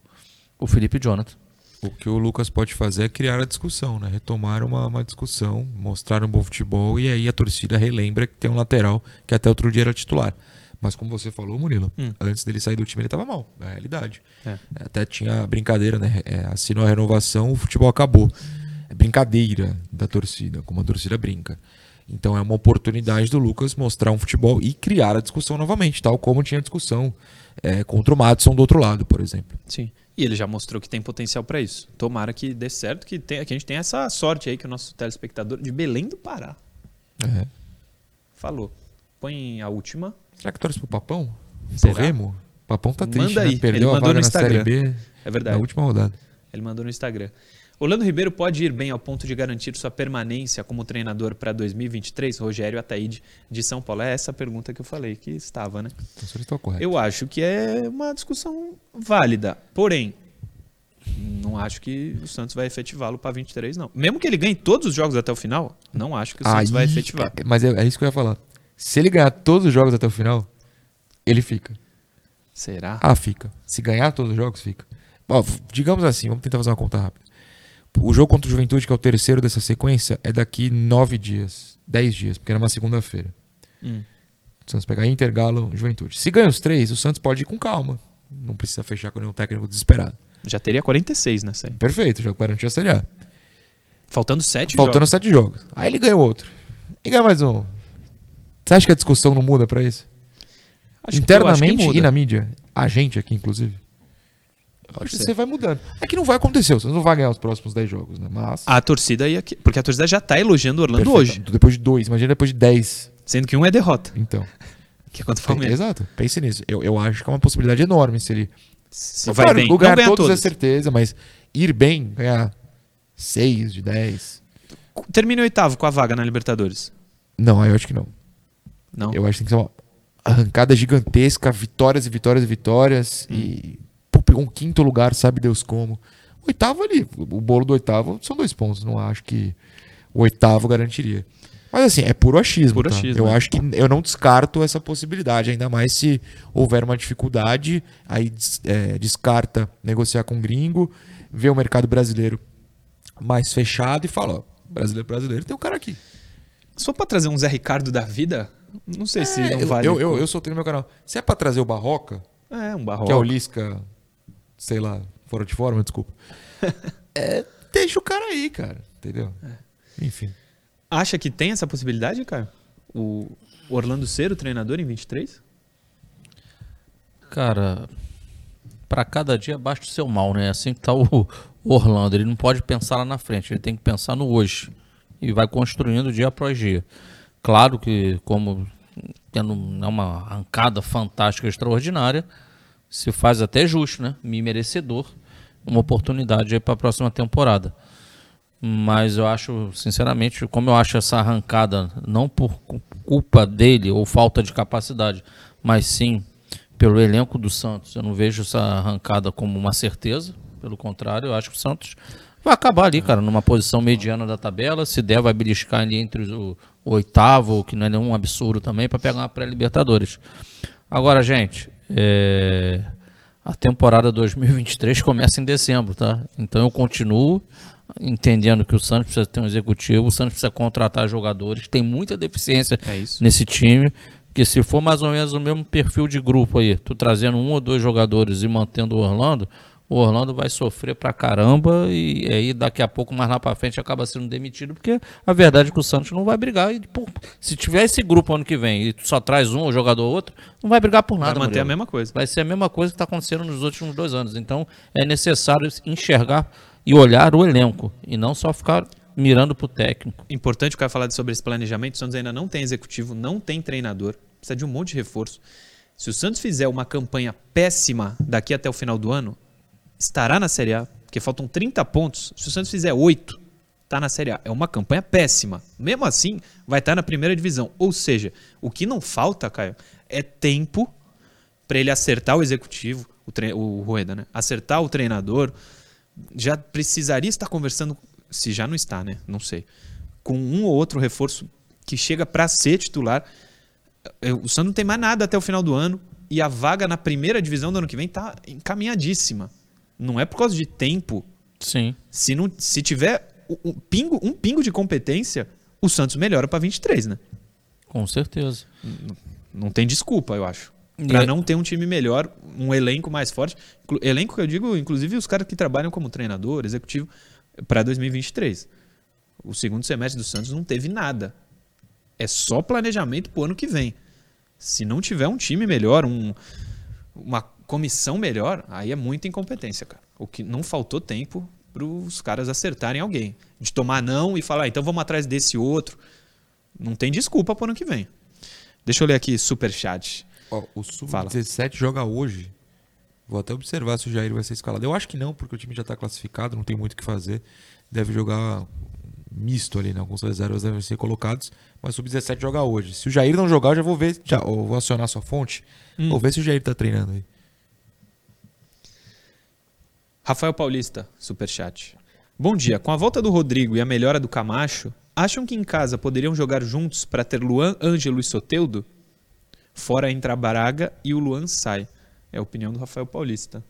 o Felipe Jonathan. O que o Lucas pode fazer é criar a discussão, né? Retomar uma, uma discussão, mostrar um bom futebol e aí a torcida relembra que tem um lateral que até outro dia era titular. Mas como você falou, Murilo, Hum. antes dele sair do time ele estava mal, é a realidade. É. Até tinha brincadeira, né? É, assinou a renovação, o futebol acabou. É brincadeira da torcida, como a torcida brinca. Então é uma oportunidade do Lucas mostrar um futebol e criar a discussão novamente, tal como tinha discussão é, contra o Madison do outro lado, por exemplo. Sim. E ele já mostrou que tem potencial para isso. Tomara que dê certo, que, tem, que a gente tenha essa sorte aí que o nosso telespectador de Belém do Pará É. falou. Põe a última. Será que torce pro Papão? Pro Será? Remo? O Papão tá triste, Manda né? aí, Perdeu ele a mandou no na Série Instagram. B É na verdade. última rodada. Ele mandou no Instagram. Orlando Ribeiro pode ir bem ao ponto de garantir sua permanência como treinador para 2023? Rogério Ataíde, de São Paulo. É essa a pergunta que eu falei que estava, né? Então, correto. Eu acho que é uma discussão válida. Porém, não acho que o Santos vai efetivá-lo para 23, não. Mesmo que ele ganhe todos os jogos até o final, não acho que o Santos Aí- vai efetivar. é- Mas é, é isso que eu ia falar. Se ele ganhar todos os jogos até o final, ele fica. Será? Ah, fica. Se ganhar todos os jogos, fica. V- digamos assim, vamos tentar fazer uma conta rápida. O jogo contra o Juventude, que é o terceiro dessa sequência, é daqui nove dias. Dez dias, porque é numa segunda-feira. Hum. O Santos pegar Inter, Galo, Juventude. Se ganha os três, o Santos pode ir com calma. Não precisa fechar com nenhum técnico desesperado. Já teria 46 nessa aí. Perfeito, já garantiu a Série A. Faltando 7 Faltando jogos. sete jogos. Aí ele ganha outro. E ganha mais um. Você acha que a discussão não muda pra isso? Acho Internamente e na mídia. A gente aqui, inclusive. Acho que você vai mudando. É que não vai acontecer, você não vai ganhar os próximos 10 jogos, né? Mas. A torcida ia... que- Porque a torcida já tá elogiando o Orlando Perfeito. hoje. Depois de dois, imagina depois de 10. Sendo que um é derrota. Então. Que é contra o Palmeiras. Exato. Pense nisso. Eu, eu acho que é uma possibilidade enorme se ele. Se vai Claro, bem. ganhar ganha todos é todos. certeza, mas ir bem, ganhar 6 de 10. Termina oitavo com a vaga na Libertadores. Não, eu acho que não. Não? Eu acho que tem que ser uma arrancada gigantesca, vitórias e vitórias e vitórias. E pô, pegou um quinto lugar, sabe Deus como. Oitavo ali, o bolo do oitavo são dois pontos. Não acho que o oitavo garantiria. Mas assim, é puro achismo. Puro tá? achismo, eu é. acho que eu não descarto essa possibilidade, ainda mais se houver uma dificuldade, aí é, descarta negociar com o gringo, vê o mercado brasileiro mais fechado e fala, ó, brasileiro brasileiro, tem um cara aqui. Se for pra trazer um Zé Ricardo da vida, não sei se É, não eu, vale. eu, eu, eu soltei no meu canal. Se é pra trazer o Barroca, É, um barroco. que é o Lisca, sei lá, fora de forma, desculpa. é, deixa o cara aí, cara. Entendeu? Enfim. Acha que tem essa possibilidade, cara? O Orlando ser o treinador em 23? Cara, pra cada dia basta o seu mal, né? Assim que tá o, Orlando. Ele não pode pensar lá na frente, ele tem que pensar no hoje. E vai construindo dia após dia. Claro que, como tendo uma arrancada fantástica, extraordinária, se faz até justo, né? Me merecedor uma oportunidade para a próxima temporada. Mas eu acho, sinceramente, como eu acho essa arrancada não por culpa dele ou falta de capacidade, mas sim pelo elenco do Santos, eu não vejo essa arrancada como uma certeza. Pelo contrário, eu acho que o Santos vai acabar ali, cara, numa posição mediana da tabela. Se der, vai beliscar ali entre o, oitavo, que não é nenhum absurdo também, para pegar uma pré-Libertadores. Agora, gente, é... a temporada 2023 começa em dezembro, tá? Então eu continuo entendendo que o Santos precisa ter um executivo, o Santos precisa contratar jogadores, tem muita deficiência é nesse time, que se for mais ou menos o mesmo perfil de grupo aí, tu trazendo um ou dois jogadores e mantendo o Orlando, o Orlando vai sofrer pra caramba e aí daqui a pouco, mais lá pra frente, acaba sendo demitido, porque a verdade é que o Santos não vai brigar. E, pô, se tiver esse grupo ano que vem e só traz um, ou jogador ou outro, não vai brigar por nada. Vai manter Murilo. a mesma coisa. Vai ser a mesma coisa que está acontecendo nos últimos dois anos. Então é necessário enxergar e olhar o elenco e não só ficar mirando pro técnico. Importante o cara falar sobre esse planejamento. O Santos ainda não tem executivo, não tem treinador, precisa de um monte de reforço. Se o Santos fizer uma campanha péssima daqui até o final do ano, estará na Série A, porque faltam 30 pontos. Se o Santos fizer 8, está na Série A. É uma campanha péssima. Mesmo assim, vai estar tá na primeira divisão. Ou seja, o que não falta, Caio, é tempo para ele acertar o executivo, o, tre... o Rueda, né? Acertar o treinador. Já precisaria estar conversando, se já não está, né? Não sei. Com um ou outro reforço que chega para ser titular. O Santos não tem mais nada até o final do ano. E a vaga na primeira divisão do ano que vem está encaminhadíssima. Não é por causa de tempo. Sim. Se, não, se tiver um pingo, um pingo de competência, o Santos melhora para 23, né? Com certeza. Não, não tem desculpa, eu acho. Para é... não ter um time melhor, um elenco mais forte. Elenco que eu digo, inclusive os caras que trabalham como treinador, executivo, para 2023. O segundo semestre do Santos não teve nada. É só planejamento pro ano que vem. Se não tiver um time melhor, um, uma comissão melhor, aí é muita incompetência, cara. O que não faltou tempo para os caras acertarem alguém. De tomar não e falar, ah, então vamos atrás desse outro. Não tem desculpa para o ano que vem. Deixa eu ler aqui super chat. Oh, o Sub-17 joga hoje. Vou até observar se o Jair vai ser escalado. Eu acho que não, porque o time já está classificado, não tem muito o que fazer. Deve jogar misto ali, né? Alguns reservas devem ser colocados. Mas o Sub-17 joga hoje. Se o Jair não jogar, eu já vou ver. Já, vou acionar sua fonte. Hum. Vou ver se o Jair está treinando aí. Rafael Paulista, superchat. Bom dia. Com a volta do Rodrigo e a melhora do Camacho, acham que em casa poderiam jogar juntos para ter Luan, Ângelo e Soteudo? Fora entra Braga e o Luan sai. É a opinião do Rafael Paulista.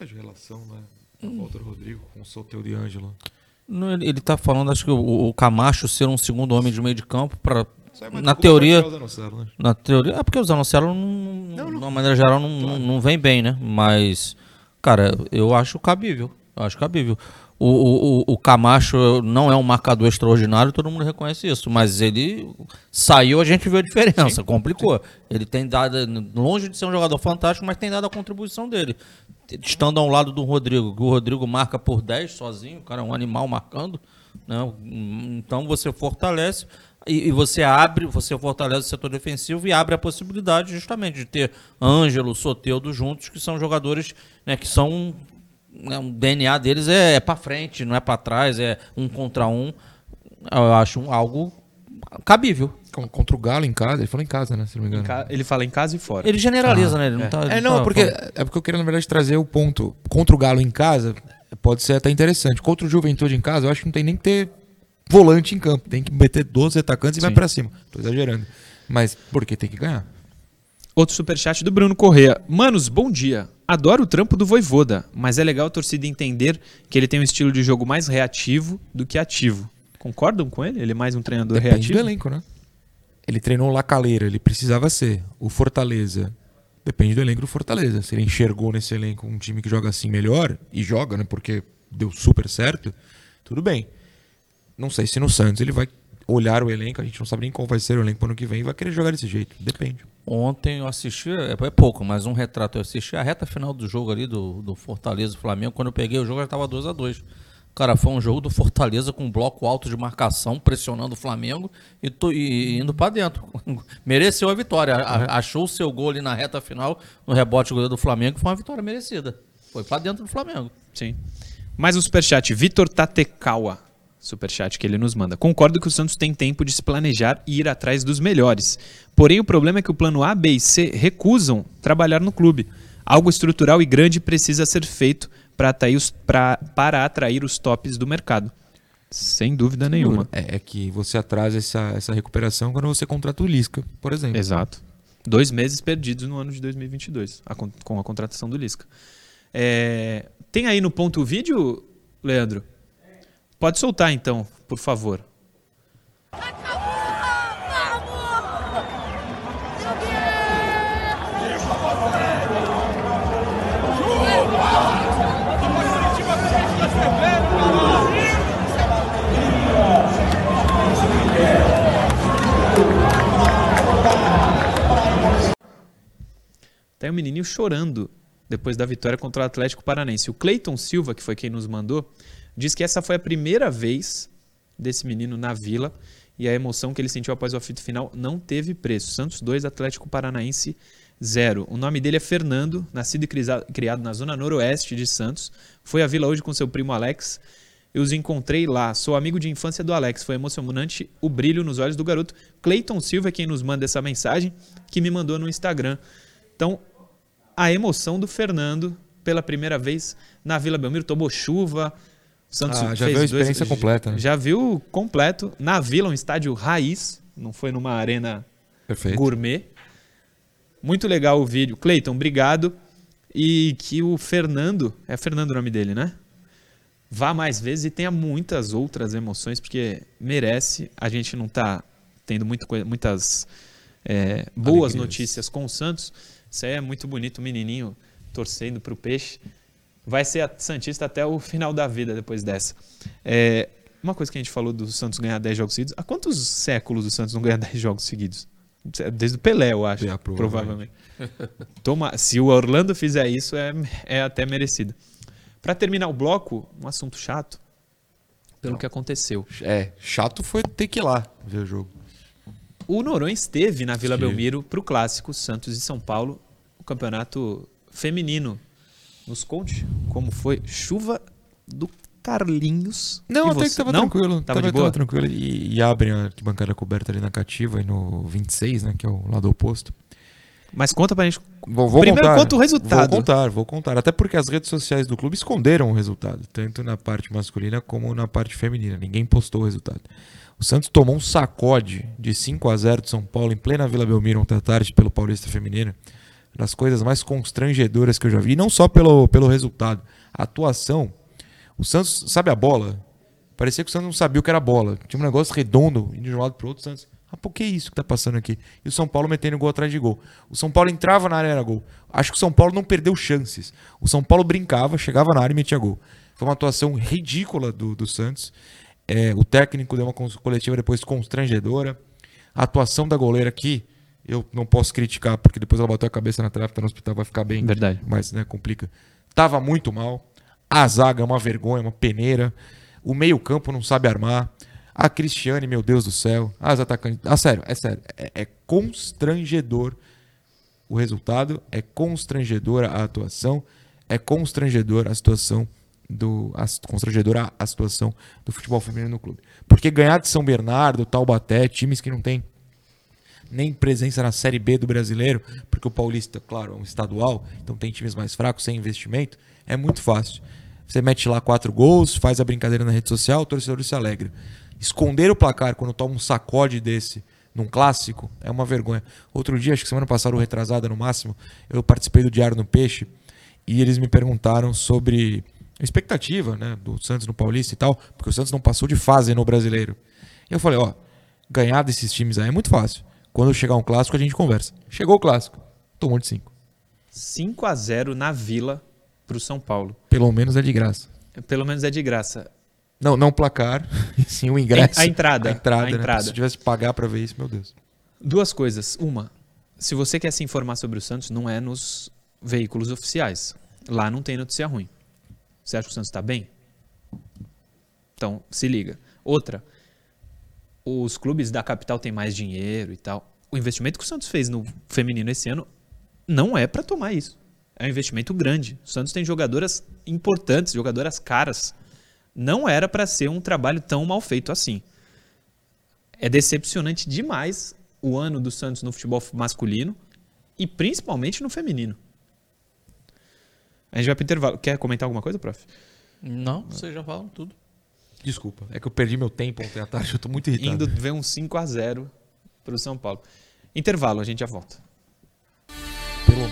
É de relação, né? A volta do Rodrigo com o Soteudo e Ângelo. ele está falando, acho que o, o, Camacho ser um segundo homem de meio de campo para na teoria, né? na teoria, é porque o Zanocelo, não, não, não, de uma maneira geral, não, claro. não, não vem bem, né? Mas Cara, eu acho cabível. Eu acho cabível. O, o, o Camacho não é um marcador extraordinário, todo mundo reconhece isso, mas ele saiu, a gente viu a diferença, sim, complicou. Sim. Ele tem dado, longe de ser um jogador fantástico, mas tem dado a contribuição dele. Estando ao lado do Rodrigo, o Rodrigo marca por 10 sozinho, o cara é um animal marcando, né? então você fortalece e, e, você abre, você fortalece o setor defensivo e abre a possibilidade justamente de ter Ângelo, Soteudo juntos, que são jogadores né, que são. Né, o DNA deles é, é para frente, não é para trás, é um contra um. Eu acho algo cabível. Contra o Galo em casa, ele falou em casa, né? Se não me engano. Ele fala em casa e fora. Ele generaliza, ah, né? Ele não é. Tá, é, não, tá porque, é porque eu queria, na verdade, trazer o ponto. Contra o Galo em casa, pode ser até interessante. Contra o Juventude em casa, eu acho que não tem nem que ter volante em campo. Tem que meter 12 atacantes e Sim. vai para cima. Tô exagerando. Mas porque tem que ganhar. Outro superchat do Bruno Correa. Manos, bom dia. Adoro o trampo do Voivoda, mas é legal a torcida entender que ele tem um estilo de jogo mais reativo do que ativo. Concordam com ele? Ele é mais um treinador Depende reativo? do elenco, né? Ele treinou o Lacaleira, ele precisava ser. O Fortaleza. Depende do elenco do Fortaleza. Se ele enxergou nesse elenco um time que joga assim melhor, e joga, né? Porque deu super certo, tudo bem. Não sei se no Santos ele vai olhar o elenco, a gente não sabe nem qual vai ser o elenco pro ano que vem e vai querer jogar desse jeito. Depende. Ontem eu assisti, é, é pouco, mas um retrato. Eu assisti a reta final do jogo ali do, do Fortaleza Flamengo. Quando eu peguei o jogo já estava 2 a 2 Cara, foi um jogo do Fortaleza com um bloco alto de marcação, pressionando o Flamengo e, to, e indo para dentro. Mereceu a vitória. A, achou o seu gol ali na reta final, no rebote do Flamengo, foi uma vitória merecida. Foi para dentro do Flamengo. Sim. Mais um superchat. Vitor Tatekawa. Superchat que ele nos manda. Concordo que o Santos tem tempo de se planejar e ir atrás dos melhores. Porém, o problema é que o plano A, B e C recusam trabalhar no clube. Algo estrutural e grande precisa ser feito para atrair, os, pra, para atrair os tops do mercado. Sem dúvida nenhuma. É, é, que você atrasa essa, essa recuperação quando você contrata o Lisca, por exemplo. Exato. Dois meses perdidos no ano de 2022 a, com a contratação do Lisca. É, tem aí no ponto vídeo, Leandro? Pode soltar então, por favor. Tem um menininho chorando depois da vitória contra o Atlético Paranense. O Cleiton Silva, que foi quem nos mandou, diz que essa foi a primeira vez desse menino na Vila e a emoção que ele sentiu após o afito final não teve preço. Santos 2, Atlético Paranaense 0. O nome dele é Fernando, nascido e criado na zona noroeste de Santos. Foi à Vila hoje com seu primo Alex. Eu os encontrei lá. Sou amigo de infância do Alex. Foi emocionante o brilho nos olhos do garoto. Cleiton Silva é quem nos manda essa mensagem, que me mandou no Instagram. Então, a emoção do Fernando pela primeira vez na Vila Belmiro. Tomou chuva. Santos ah, já viu a experiência dois, completa. Né? Já viu completo. Na Vila, um estádio raiz. Não foi numa arena Perfeito. gourmet. Muito legal o vídeo. Cleiton, obrigado. E que o Fernando, é Fernando o nome dele, né? Vá mais vezes e tenha muitas outras emoções, porque merece. A gente não está tendo muito, muitas é, boas Alegrias. notícias com o Santos isso aí é muito bonito, o menininho torcendo para o peixe. Vai ser Santista até o final da vida depois dessa. É, uma coisa que a gente falou do Santos ganhar 10 jogos seguidos. Há quantos séculos o Santos não ganha 10 jogos seguidos? Desde o Pelé, eu acho. É, provavelmente. Toma, se o Orlando fizer isso, é, é até merecido. Para terminar o bloco, um assunto chato, pelo não. que aconteceu. É, chato foi ter que ir lá ver o jogo. O Noronha esteve na Vila Sim. Belmiro para o clássico Santos e São Paulo, o campeonato feminino. Nos conte como foi chuva do Carlinhos. Não, até você... que tava Não? tranquilo. Tava, tava, de boa? Tava tranquilo. E, e abrem a arquibancada coberta ali na cativa, e no 26, né? Que é o lado oposto. Mas conta pra gente. Vou, vou Primeiro contar, conta o resultado. Vou contar, vou contar. Até porque as redes sociais do clube esconderam o resultado, tanto na parte masculina como na parte feminina. Ninguém postou o resultado. O Santos tomou um sacode de 5 a 0 de São Paulo em plena Vila Belmiro ontem à tarde pelo Paulista Feminino. Das coisas mais constrangedoras que eu já vi, não só pelo, pelo resultado, a atuação. O Santos, sabe a bola? Parecia que o Santos não sabia o que era bola. Tinha um negócio redondo indo de um lado para o outro. O Santos, ah, por que isso que tá passando aqui? E o São Paulo metendo gol atrás de gol. O São Paulo entrava na área era gol. Acho que o São Paulo não perdeu chances. O São Paulo brincava, chegava na área e metia gol. Foi uma atuação ridícula do, do Santos. É, o técnico deu uma coletiva depois constrangedora. A atuação da goleira aqui, eu não posso criticar, porque depois ela bateu a cabeça na trave, tá no hospital, vai ficar bem. Verdade. Mas, né, complica. Tava muito mal. A zaga é uma vergonha, uma peneira. O meio-campo não sabe armar. A Cristiane, meu Deus do céu. As atacantes. Ah, sério, é sério. É, é constrangedor o resultado, é constrangedora a atuação, é constrangedor a situação do a, constrangedora a, a situação do futebol feminino no clube. Porque ganhar de São Bernardo, Taubaté, times que não têm nem presença na Série B do brasileiro, porque o Paulista, claro, é um estadual, então tem times mais fracos, sem investimento, é muito fácil. Você mete lá quatro gols, faz a brincadeira na rede social, o torcedor se alegra. Esconder o placar quando toma um sacode desse num clássico é uma vergonha. Outro dia, acho que semana passada, ou retrasada no máximo, eu participei do Diário no Peixe e eles me perguntaram sobre expectativa né, do Santos no Paulista e tal, porque o Santos não passou de fase no brasileiro. E eu falei, ó, ganhar desses times aí é muito fácil. Quando chegar um clássico, a gente conversa. Chegou o clássico, tomou de 5. 5 a 0 na Vila pro São Paulo. Pelo menos é de graça. Pelo menos é de graça. Não, não placar, sim o ingresso. A entrada. A entrada, a né? entrada. Se tivesse que pagar para ver isso, meu Deus. Duas coisas. Uma, se você quer se informar sobre o Santos, não é nos veículos oficiais. Lá não tem notícia ruim. Você acha que o Santos está bem? Então, se liga. Outra, os clubes da capital têm mais dinheiro e tal. O investimento que o Santos fez no feminino esse ano não é para tomar isso. É um investimento grande. O Santos tem jogadoras importantes, jogadoras caras. Não era para ser um trabalho tão mal feito assim. É decepcionante demais o ano do Santos no futebol masculino e principalmente no feminino. A gente vai pro intervalo. Quer comentar alguma coisa, prof? Não, vocês já falam tudo. Desculpa, é que eu perdi meu tempo ontem à tarde, eu tô muito irritado. Indo ver um 5 a 0 pro São Paulo. Intervalo, a gente já volta. Pelo.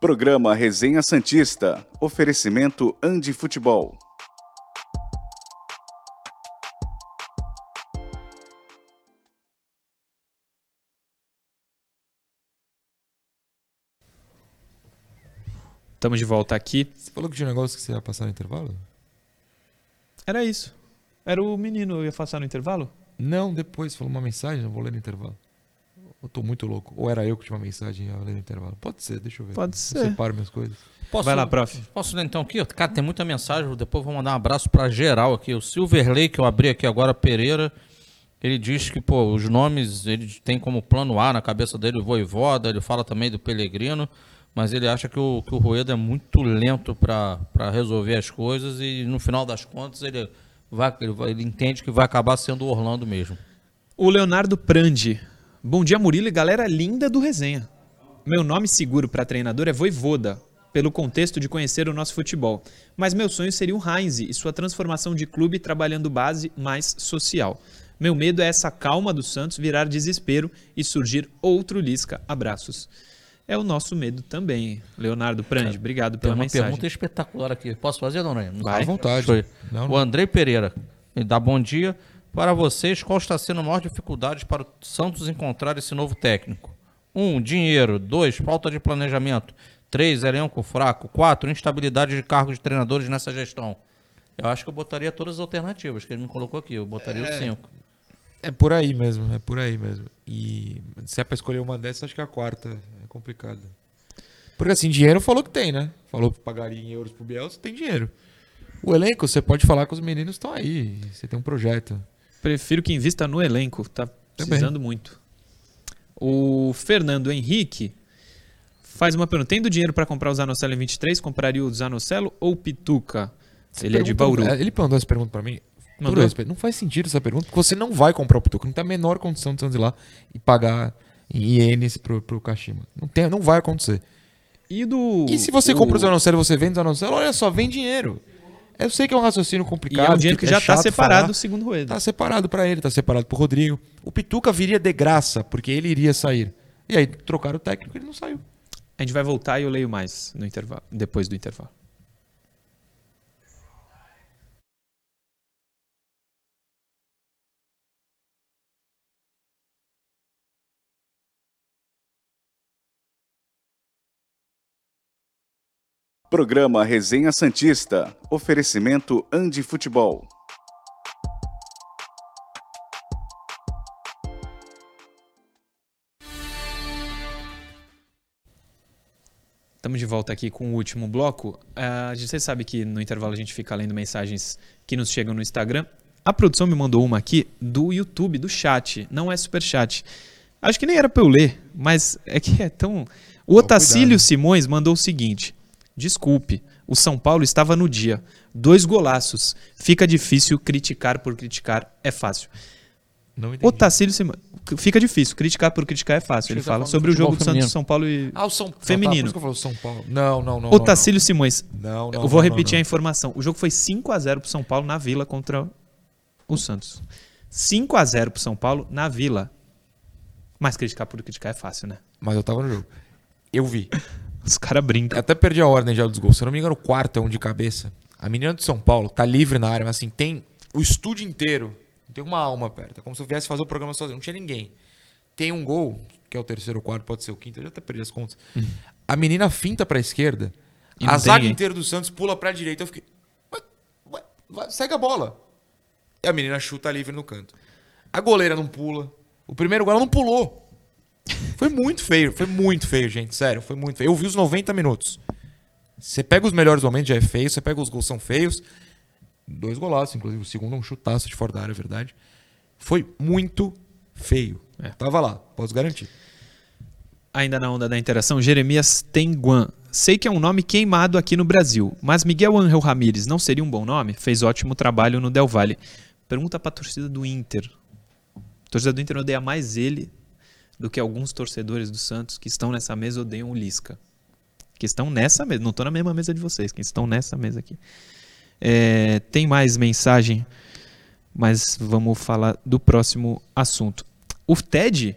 Programa Resenha Santista. Oferecimento Andi Futebol. Estamos de volta aqui. Você falou que tinha um negócio que você ia passar no intervalo? Era isso. Era o menino, eu ia passar no intervalo? Não, depois falou uma mensagem, eu vou ler no intervalo. Eu tô muito louco. Ou era eu que tinha uma mensagem e ia ler no intervalo? Pode ser, deixa eu ver. Pode Eu ser. separo minhas coisas. Posso, Vai lá, prof. Posso ler então aqui? Cara, tem muita mensagem. Depois vou mandar um abraço pra geral aqui. O Silverley, que eu abri aqui agora, Pereira. Ele diz que, pô, os nomes, ele tem como plano A na cabeça dele o Voivoda, ele fala também do Pellegrino, mas ele acha que o, que o Rueda é muito lento para resolver as coisas e no final das contas ele, vai, ele, vai- ele entende que vai acabar sendo o Orlando mesmo. O Leonardo Prandi. Bom dia, Murilo e galera linda do Resenha. Meu nome seguro para treinador é Voivoda, pelo contexto de conhecer o nosso futebol. Mas meu sonho seria o Heinz e sua transformação de clube trabalhando base mais social. Meu medo é essa calma do Santos virar desespero e surgir outro Lisca. Abraços. É o nosso medo também, Leonardo Prandi. Obrigado Tem pela uma mensagem. pergunta espetacular aqui. Posso fazer, Dona Não Vai. À vontade. Foi. Não, O não. Andrei Pereira me dá bom dia. Para vocês, qual está sendo a maior dificuldade para o Santos encontrar esse novo técnico? Um, dinheiro. Dois, falta de planejamento. Três, elenco fraco. Quatro, instabilidade de cargos de treinadores nessa gestão. Eu acho que eu botaria todas as alternativas que ele me colocou aqui. Eu botaria os cinco. É por aí mesmo, é por aí mesmo. E se é pra escolher uma dessas, acho que a quarta complicada. Porque assim, dinheiro falou que tem, né? Falou que pagaria em euros pro Bielsa, tem dinheiro. O elenco, você pode falar que os meninos estão aí. Você tem um projeto. Prefiro que invista no elenco, tá precisando muito. O Fernando Henrique faz uma pergunta: tendo dinheiro para comprar o Zanocelo em 23, compraria o Zanocelo ou o Pituca? Ele é de Bauru. é, Ele mandou essa pergunta pra mim. Mandou? não faz sentido essa pergunta, porque você não vai comprar o Pituca. Não tem a menor condição de ir lá e pagar ienes pro, pro Kashima. Não, tem, não vai acontecer. E do. E se você compra o Zanocelo e você vende o Zanocelo, olha só, vem dinheiro. Eu sei que é um raciocínio E complicado. é um dinheiro que já está separado, falar. segundo o Rueda. Tá separado pra ele, tá separado pro Rodrigo. O Pituca viria de graça, porque ele iria sair. E aí trocaram o técnico e ele não saiu. A gente vai voltar e eu leio mais no intervalo, depois do intervalo. Programa Resenha Santista. Oferecimento Andi Futebol. Estamos de volta aqui com o último bloco. Ah, você sabe que no intervalo a gente fica lendo mensagens que nos chegam no Instagram. A produção me mandou uma aqui do YouTube, do chat. Não é super chat. Acho que nem era para eu ler, mas é que é tão. O Otacílio cuidado. Simões mandou o seguinte: Desculpe, o São Paulo estava no dia. Dois golaços. Fica difícil criticar por criticar. É fácil. Não entendi. Otacílio Simões. Fica difícil. Criticar por criticar é fácil. Ele fala sobre o jogo de do Santos São Paulo e. Ah, o São Paulo. Feminino. Tá, que eu falo São Paulo. Não, não, não. Otacílio Simões. Não, não. Eu vou não, repetir não, a informação. O jogo foi 5 a 0 pro São Paulo na Vila contra o Santos. 5 a 0 pro São Paulo na Vila. Mas criticar por criticar é fácil, né? Mas eu tava no jogo. Eu vi. Os caras brincam. Até perdi a ordem já dos gols. Se eu não me engano, o quarto é um de cabeça. A menina do São Paulo tá livre na área, mas assim, tem o estúdio inteiro. Tem uma alma perto. É como se eu viesse fazer o programa sozinho. Não tinha ninguém. Tem um gol, que é o terceiro ou quarto, pode ser o quinto. Eu já até perdi as contas. A menina finta pra esquerda. E a tem zaga ninguém. inteira do Santos pula pra direita. Eu fiquei. "Ué, ué, vai, segue a bola. E a menina chuta livre no canto. A goleira não pula. O primeiro gol ela não pulou. Foi muito feio, foi muito feio, gente. Sério, foi muito feio. Eu vi os 90 minutos. Você pega os melhores momentos, já é feio. Você pega os gols, são feios. Dois golaços, inclusive. O segundo é um chutaço de fora da área, é verdade. Foi muito feio. É. Tava lá, posso garantir. Ainda na onda da interação, Jeremias Tenguan. Sei que é um nome queimado aqui no Brasil, mas Miguel Angel Ramírez não seria um bom nome? Fez ótimo trabalho no Del Valle. Pergunta pra torcida do Inter. A torcida do Inter odeia mais ele do que alguns torcedores do Santos que estão nessa mesa odeiam o Lisca. Que estão nessa mesa, não estou na mesma mesa de vocês, que estão nessa mesa aqui. É, tem mais mensagem, mas vamos falar do próximo assunto. O Ted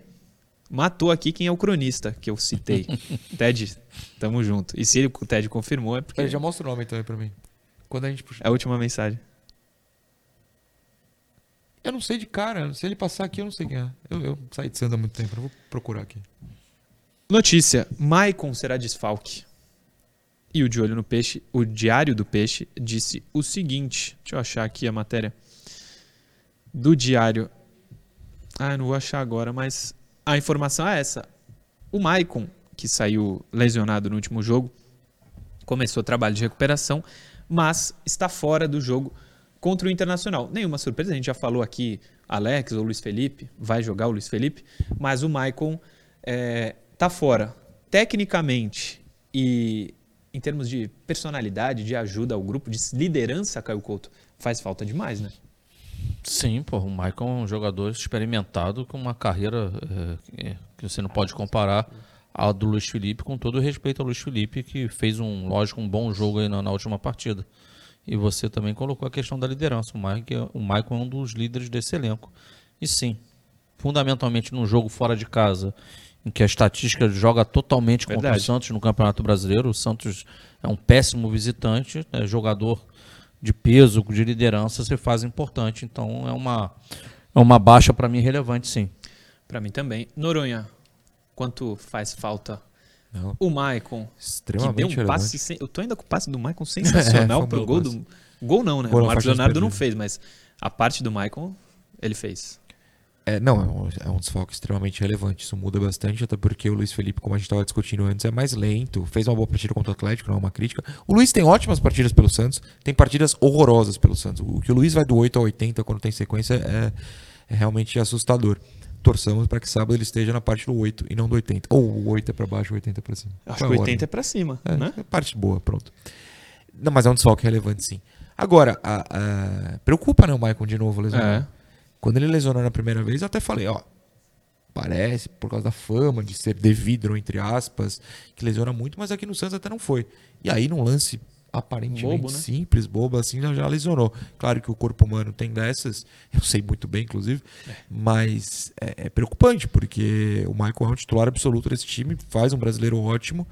matou aqui quem é o cronista que eu citei. Ted, tamo junto. E se ele, o Ted confirmou, é porque Peraí, já mostra o nome aí pra mim. Quando a gente puxa. é a última mensagem. Eu não sei de cara. Se ele passar aqui, eu não sei quem é. Eu, eu saí de Santa há muito tempo. Eu vou procurar aqui. Notícia: Maicon será desfalque. E o De Olho no Peixe, o Diário do Peixe, disse o seguinte: deixa eu achar aqui a matéria. Do Diário. Ah, eu não vou achar agora, mas a informação é essa. O Maicon, que saiu lesionado no último jogo, começou o trabalho de recuperação, mas está fora do jogo contra o Internacional. Nenhuma surpresa, a gente já falou aqui, Alex ou Luiz Felipe, vai jogar o Luiz Felipe, mas o Maicon é, tá fora. Tecnicamente e em termos de personalidade, de ajuda ao grupo, de liderança, Caio Couto, faz falta demais, né? Sim, pô, o Michael é um jogador experimentado com uma carreira é, é, que você não pode comparar à do Luiz Felipe, com todo o respeito ao Luiz Felipe, que fez um, lógico, um bom jogo aí na, na última partida. E você também colocou a questão da liderança. O Michael, o Michael é um dos líderes desse elenco. E sim, fundamentalmente num jogo fora de casa, em que a estatística joga totalmente contra Verdade. o Santos no Campeonato Brasileiro. O Santos é um péssimo visitante, é jogador de peso, de liderança, você faz importante. Então é uma, é uma baixa para mim relevante, sim. Pra mim também. Noronha, quanto faz falta Não. o Maicon? Que Extremamente deu um relevante. passe. sen- Eu tô ainda com o passe do Maicon sensacional foi um pro gol passe. do. Gol não, né? O Marcos Leonardo não fez, mas a parte do Maicon ele fez. É, não, é um, é um desfalque extremamente relevante. Isso muda bastante, até porque o Luiz Felipe, como a gente estava discutindo antes, é mais lento. Fez uma boa partida contra o Atlético, não é uma crítica. O Luiz tem ótimas partidas pelo Santos, tem partidas horrorosas pelo Santos. O que o Luiz vai do 8 a 80 quando tem sequência é, é realmente assustador. Torçamos para que sábado ele esteja na parte do 8 e não do 80. Ou o 8 é para baixo, o 80 é para cima. Acho que a 80 ordem? é pra cima, É, né? é parte boa, pronto. Não, mas é um desfalque relevante, sim. Agora, a- a- preocupa, né, o Maicon de novo lesionado. É. Quando ele lesionou na primeira vez, eu até falei, ó, parece, por causa da fama de ser de vidro, entre aspas, que lesiona muito, mas aqui no Santos até não foi. E aí, num lance aparentemente Bobo, né? simples, bobo, assim, já, lesionou. Claro que o corpo humano tem dessas, eu sei muito bem, inclusive, mas é, é preocupante, porque o Michael é um titular absoluto desse time, faz um brasileiro ótimo,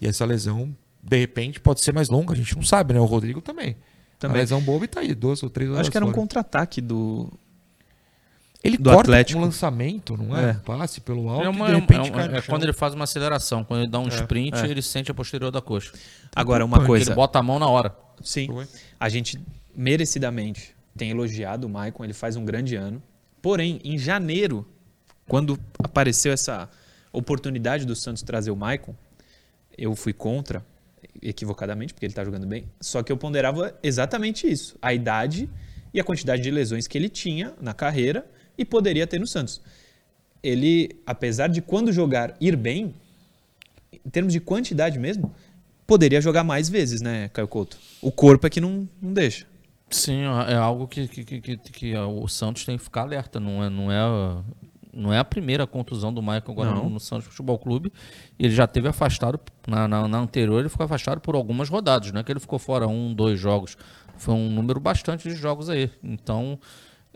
e essa lesão, de repente, pode ser mais longa, a gente não sabe, né? O Rodrigo também. Também. A lesão boba e tá aí, duas ou três horas Acho que era um contra-ataque do. Ele do corta Atlético. um lançamento, não é? É. Um passe pelo alto É, uma- e de é um- repente é um- cai no é chão. quando ele faz uma aceleração, quando ele dá um sprint, é. ele sente a posterior da coxa. Agora, uma coisa. Ele bota a mão na hora. Sim. Foi. A gente merecidamente tem elogiado o Maicon, ele faz um grande ano. Porém, em janeiro, quando apareceu essa oportunidade do Santos trazer o Maicon, eu fui contra, equivocadamente, porque ele tá jogando bem. Só que eu ponderava exatamente isso: a idade e a quantidade de lesões que ele tinha na carreira e poderia ter no Santos. Ele, apesar de quando jogar ir bem, em termos de quantidade mesmo, poderia jogar mais vezes, né, Caio Couto? O corpo é que não, não deixa. Sim, é algo que, que, que, que- o Santos tem que ficar alerta. Não é, não é, não é a primeira contusão do Michael agora Não. no, Santos Futebol Clube. Ele já teve afastado, na, na, na anterior, ele ficou afastado por algumas rodadas. Não é que ele ficou fora um, dois jogos. Foi um número bastante de jogos aí. Então,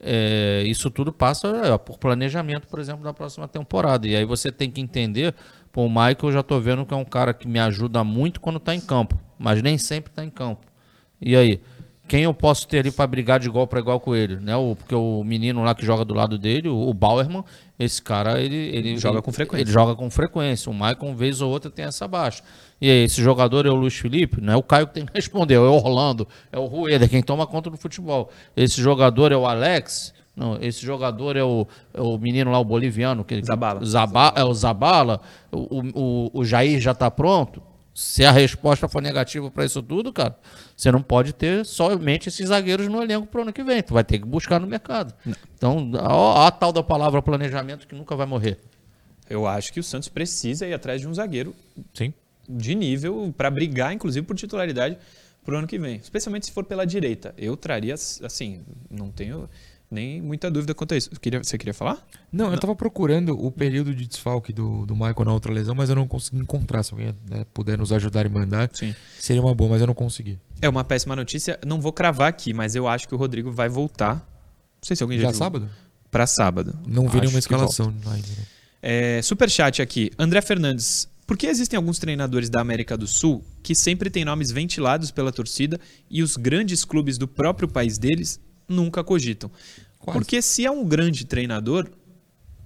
é, isso tudo passa é, por planejamento, por exemplo, da próxima temporada. E aí você tem que entender, pô, o Michael eu já tô vendo que é um cara que me ajuda muito quando tá em campo, mas nem sempre tá em campo. E aí? Quem eu posso ter ali para brigar de igual para igual com ele? Né? O, porque o menino lá que joga do lado dele, o, o Bauerman, esse cara, ele, ele Joga ele- com frequência. Ele joga com frequência. O Maicon, vez ou outra, tem essa baixa. E aí, esse jogador é o Luiz Felipe? Não é o Caio que tem que responder, é o Orlando, é o Rueda, quem toma conta do futebol. Esse jogador é o Alex? Não, esse jogador é o, é o menino lá, o boliviano. Que, Zabala. Zaba, é o Zabala. O, o, o Jair já está pronto. Se a resposta for negativa para isso tudo, cara, você não pode ter somente esses zagueiros no elenco pro ano que vem. Tu vai ter que buscar no mercado. Então, a, a tal da palavra planejamento que nunca vai morrer. Eu acho que o Santos precisa ir atrás de um zagueiro Sim. De nível para brigar, inclusive, por titularidade pro ano que vem. Especialmente se for pela direita. Eu traria, assim, não tenho nem muita dúvida quanto a isso. Queria, você queria falar? Não, eu tava procurando o período de desfalque do, do Michael na outra lesão, mas eu não consegui encontrar. Se alguém né, puder nos ajudar e mandar, Sim. seria uma boa, mas eu não consegui. É uma péssima notícia. Não vou cravar aqui, mas eu acho que o Rodrigo vai voltar. Não sei se alguém já, Já sábado? Pra sábado. Não vi Acho nenhuma escalação ainda. né? É, superchat aqui. André Fernandes. Por que existem alguns treinadores da América do Sul que sempre têm nomes ventilados pela torcida e os grandes clubes do próprio país deles nunca cogitam? Quais? Porque se é um grande treinador,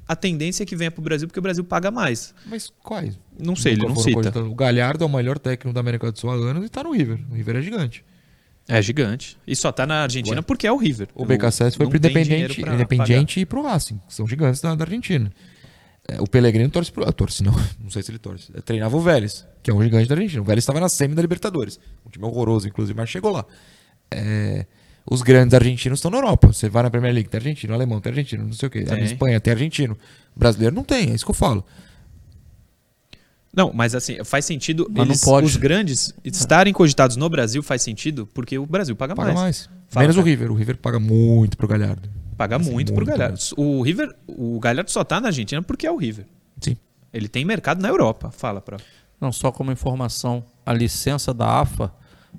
a tendência é que venha pro Brasil porque o Brasil paga mais. Mas quais? Não sei, ele Nunca não foram cita. cogitados. O Galhardo é o melhor técnico da América do Sul há anos e tá no River. O River é gigante. É gigante. E só tá na Argentina Ué. porque é o River. O BKSS foi não pro Independiente, Independiente e pro Racing, que são gigantes da, da Argentina. É, o Pellegrino torce pro. torce não, não sei se ele torce. É, treinava o Vélez, que é um gigante da Argentina. O Vélez estava na semi da Libertadores. Um time horroroso, inclusive, mas chegou lá. É, os grandes argentinos estão na Europa. Você vai na Premier League, tem argentino, alemão, tem argentino, não sei o quê. Na. Espanha tem argentino. Brasileiro não tem, é isso que eu falo. Não, mas assim, faz sentido Mas eles- pode. os grandes estarem cogitados no Brasil faz sentido porque o Brasil paga, Paga mais. mais. Fala, Menos o cara. River. O River paga muito pro Galhardo. Paga Assim, muito pro muito Galhardo. O River, o Galhardo só tá na Argentina porque é o River. Sim. Ele tem mercado na Europa. Fala, pro. Não, só como informação, a licença da AFA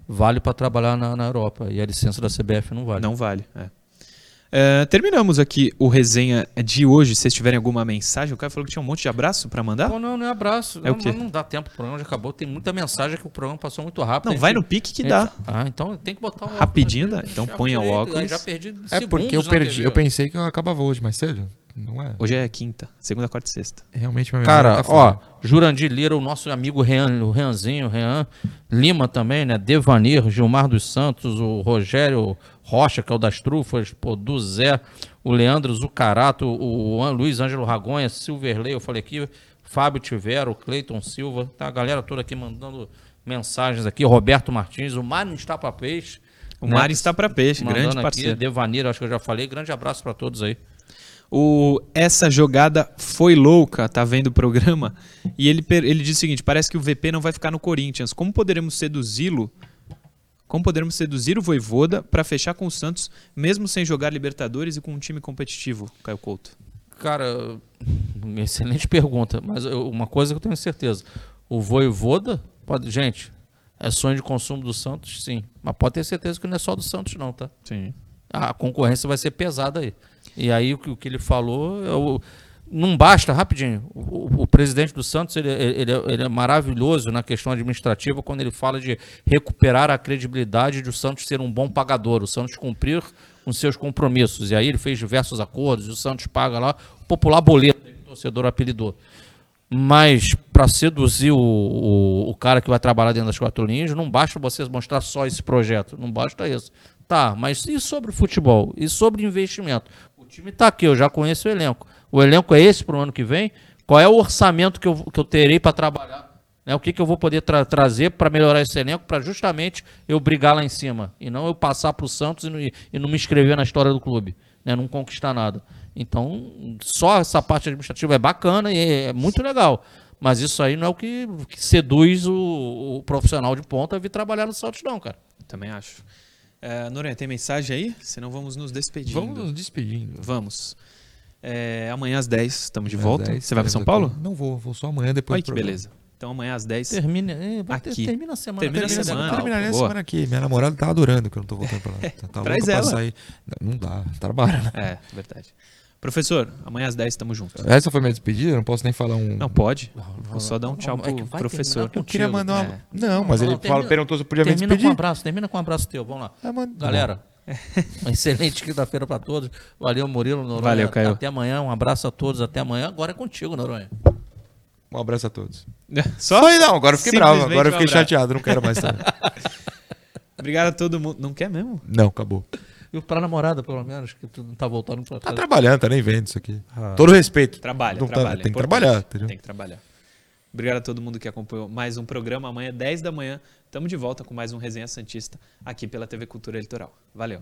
vale para trabalhar na, na Europa e a licença da CBF não vale. Não vale. é. É, terminamos aqui o resenha de hoje. Se vocês tiverem alguma mensagem, o cara falou que tinha um monte de abraço pra mandar. Pô, não, não é abraço. É o não, quê? mas não dá tempo, o programa já acabou. Tem muita mensagem que o programa passou muito rápido. Não, A vai gente- no pique que a dá. gente- Ah, então tem que botar o óculos. Rapidinho aqui. dá. Então ponha o óculos. Já perdi É porque eu perdi. TV, Eu pensei que eu acabava hoje mais cedo. Não é. Hoje é quinta, segunda, quarta e sexta. Realmente minha memória Cara, tá ó. Jurandir Lira, o nosso amigo Rean, o Reanzinho, Rean Lima também, né? Devanir, Gilmar dos Santos, o Rogério Rocha, que é o das trufas, pô, do Zé, o Leandro Zucarato, o Luiz Ângelo Ragonha, Silverley, eu falei aqui, Fábio Tivero, Cleiton Silva, tá a galera toda aqui mandando mensagens aqui, Roberto Martins, o Mário está para peixe. O Mário está pra peixe, grande aqui, parceiro. Devanir, acho que eu já falei, grande abraço para todos aí. O Essa Jogada Foi Louca, tá vendo o programa? E ele, ele diz o seguinte: parece que o VP não vai ficar no Corinthians. Como poderemos seduzi-lo? Como poderemos seduzir o Voivoda pra fechar com o Santos, mesmo sem jogar Libertadores e com um time competitivo, Caio Couto? Cara, excelente pergunta, mas eu- uma coisa que eu tenho certeza, o Voivoda, pode, gente, é sonho de consumo do Santos, sim, mas pode ter certeza que não é só do Santos não, tá? Sim. A concorrência vai ser pesada aí. E aí o que, o que ele falou, é o- não basta, rapidinho, o, o- presidente do Santos ele, ele é- ele é maravilhoso na questão administrativa quando ele fala de recuperar a credibilidade de o Santos ser um bom pagador, o Santos cumprir com seus compromissos. E aí ele fez diversos acordos, o Santos paga lá o popular boleto, que o torcedor apelidou. Mas para seduzir o, o, o cara que vai trabalhar dentro das quatro linhas, não basta você mostrar só esse projeto, não basta isso. Tá, mas e sobre futebol? E sobre investimento? Time está aqui, eu já conheço o elenco. O elenco é esse para o ano que vem? Qual é o orçamento que eu, que eu terei para trabalhar? Né, o que, que eu vou poder tra- trazer para melhorar esse elenco para justamente eu brigar lá em cima e não eu passar para o Santos e não, e não me inscrever na história do clube, né, não conquistar nada. Então, só essa parte administrativa é bacana e é muito legal. Mas isso aí não é o que, que seduz o, o profissional de ponta a vir trabalhar no Santos, não, cara. Também acho. É, Noronha, tem mensagem aí? Senão vamos nos despedindo. Vamos nos despedindo. Vamos. É, amanhã às 10 estamos de volta. 10, Você vai para São Paulo? aqui. Não vou, vou só amanhã depois do que beleza. Então amanhã às 10. Termina, é, Aqui. termina a semana. Termina a termina semana. Natal. Terminaria a semana aqui. Minha namorada tá adorando que eu não tô voltando pra lá. Tá, tá Traz ela. não dá, trabalha, né? É, verdade. Professor, amanhã às 10 estamos juntos. Essa foi minha despedida? Eu não posso nem falar um. Não, pode. Vou só dar um tchau É que pro vai professor. eu queria mandar uma. É. Não, mas Não, ele termina- fala, perguntou se eu podia me Termina com um despedir. abraço, termina com um abraço teu. Vamos lá. Ah, mano, Galera, uma excelente quinta-feira para todos. Valeu, Murilo, Noronha. Valeu, Caio. Até amanhã, um abraço a todos. Até amanhã. Agora é contigo, Noronha. Um abraço a todos. Só? Aí não, agora eu fiquei bravo. Agora eu um fiquei abraço. chateado, não quero mais. Sabe? Obrigado a todo mundo. Não quer mesmo? não, acabou. Pra namorada, pelo menos, que tu não tá voltando pra Tá casa. trabalhando, tá nem vendo isso aqui. Ah. Todo respeito. Trabalha, Não tá- trabalha. tem que trabalhar, entendeu? Tem que trabalhar. Obrigado a todo mundo que acompanhou mais um programa. Amanhã, 10 da manhã, estamos de volta com mais um Resenha Santista aqui pela TV Cultura Litoral. Valeu.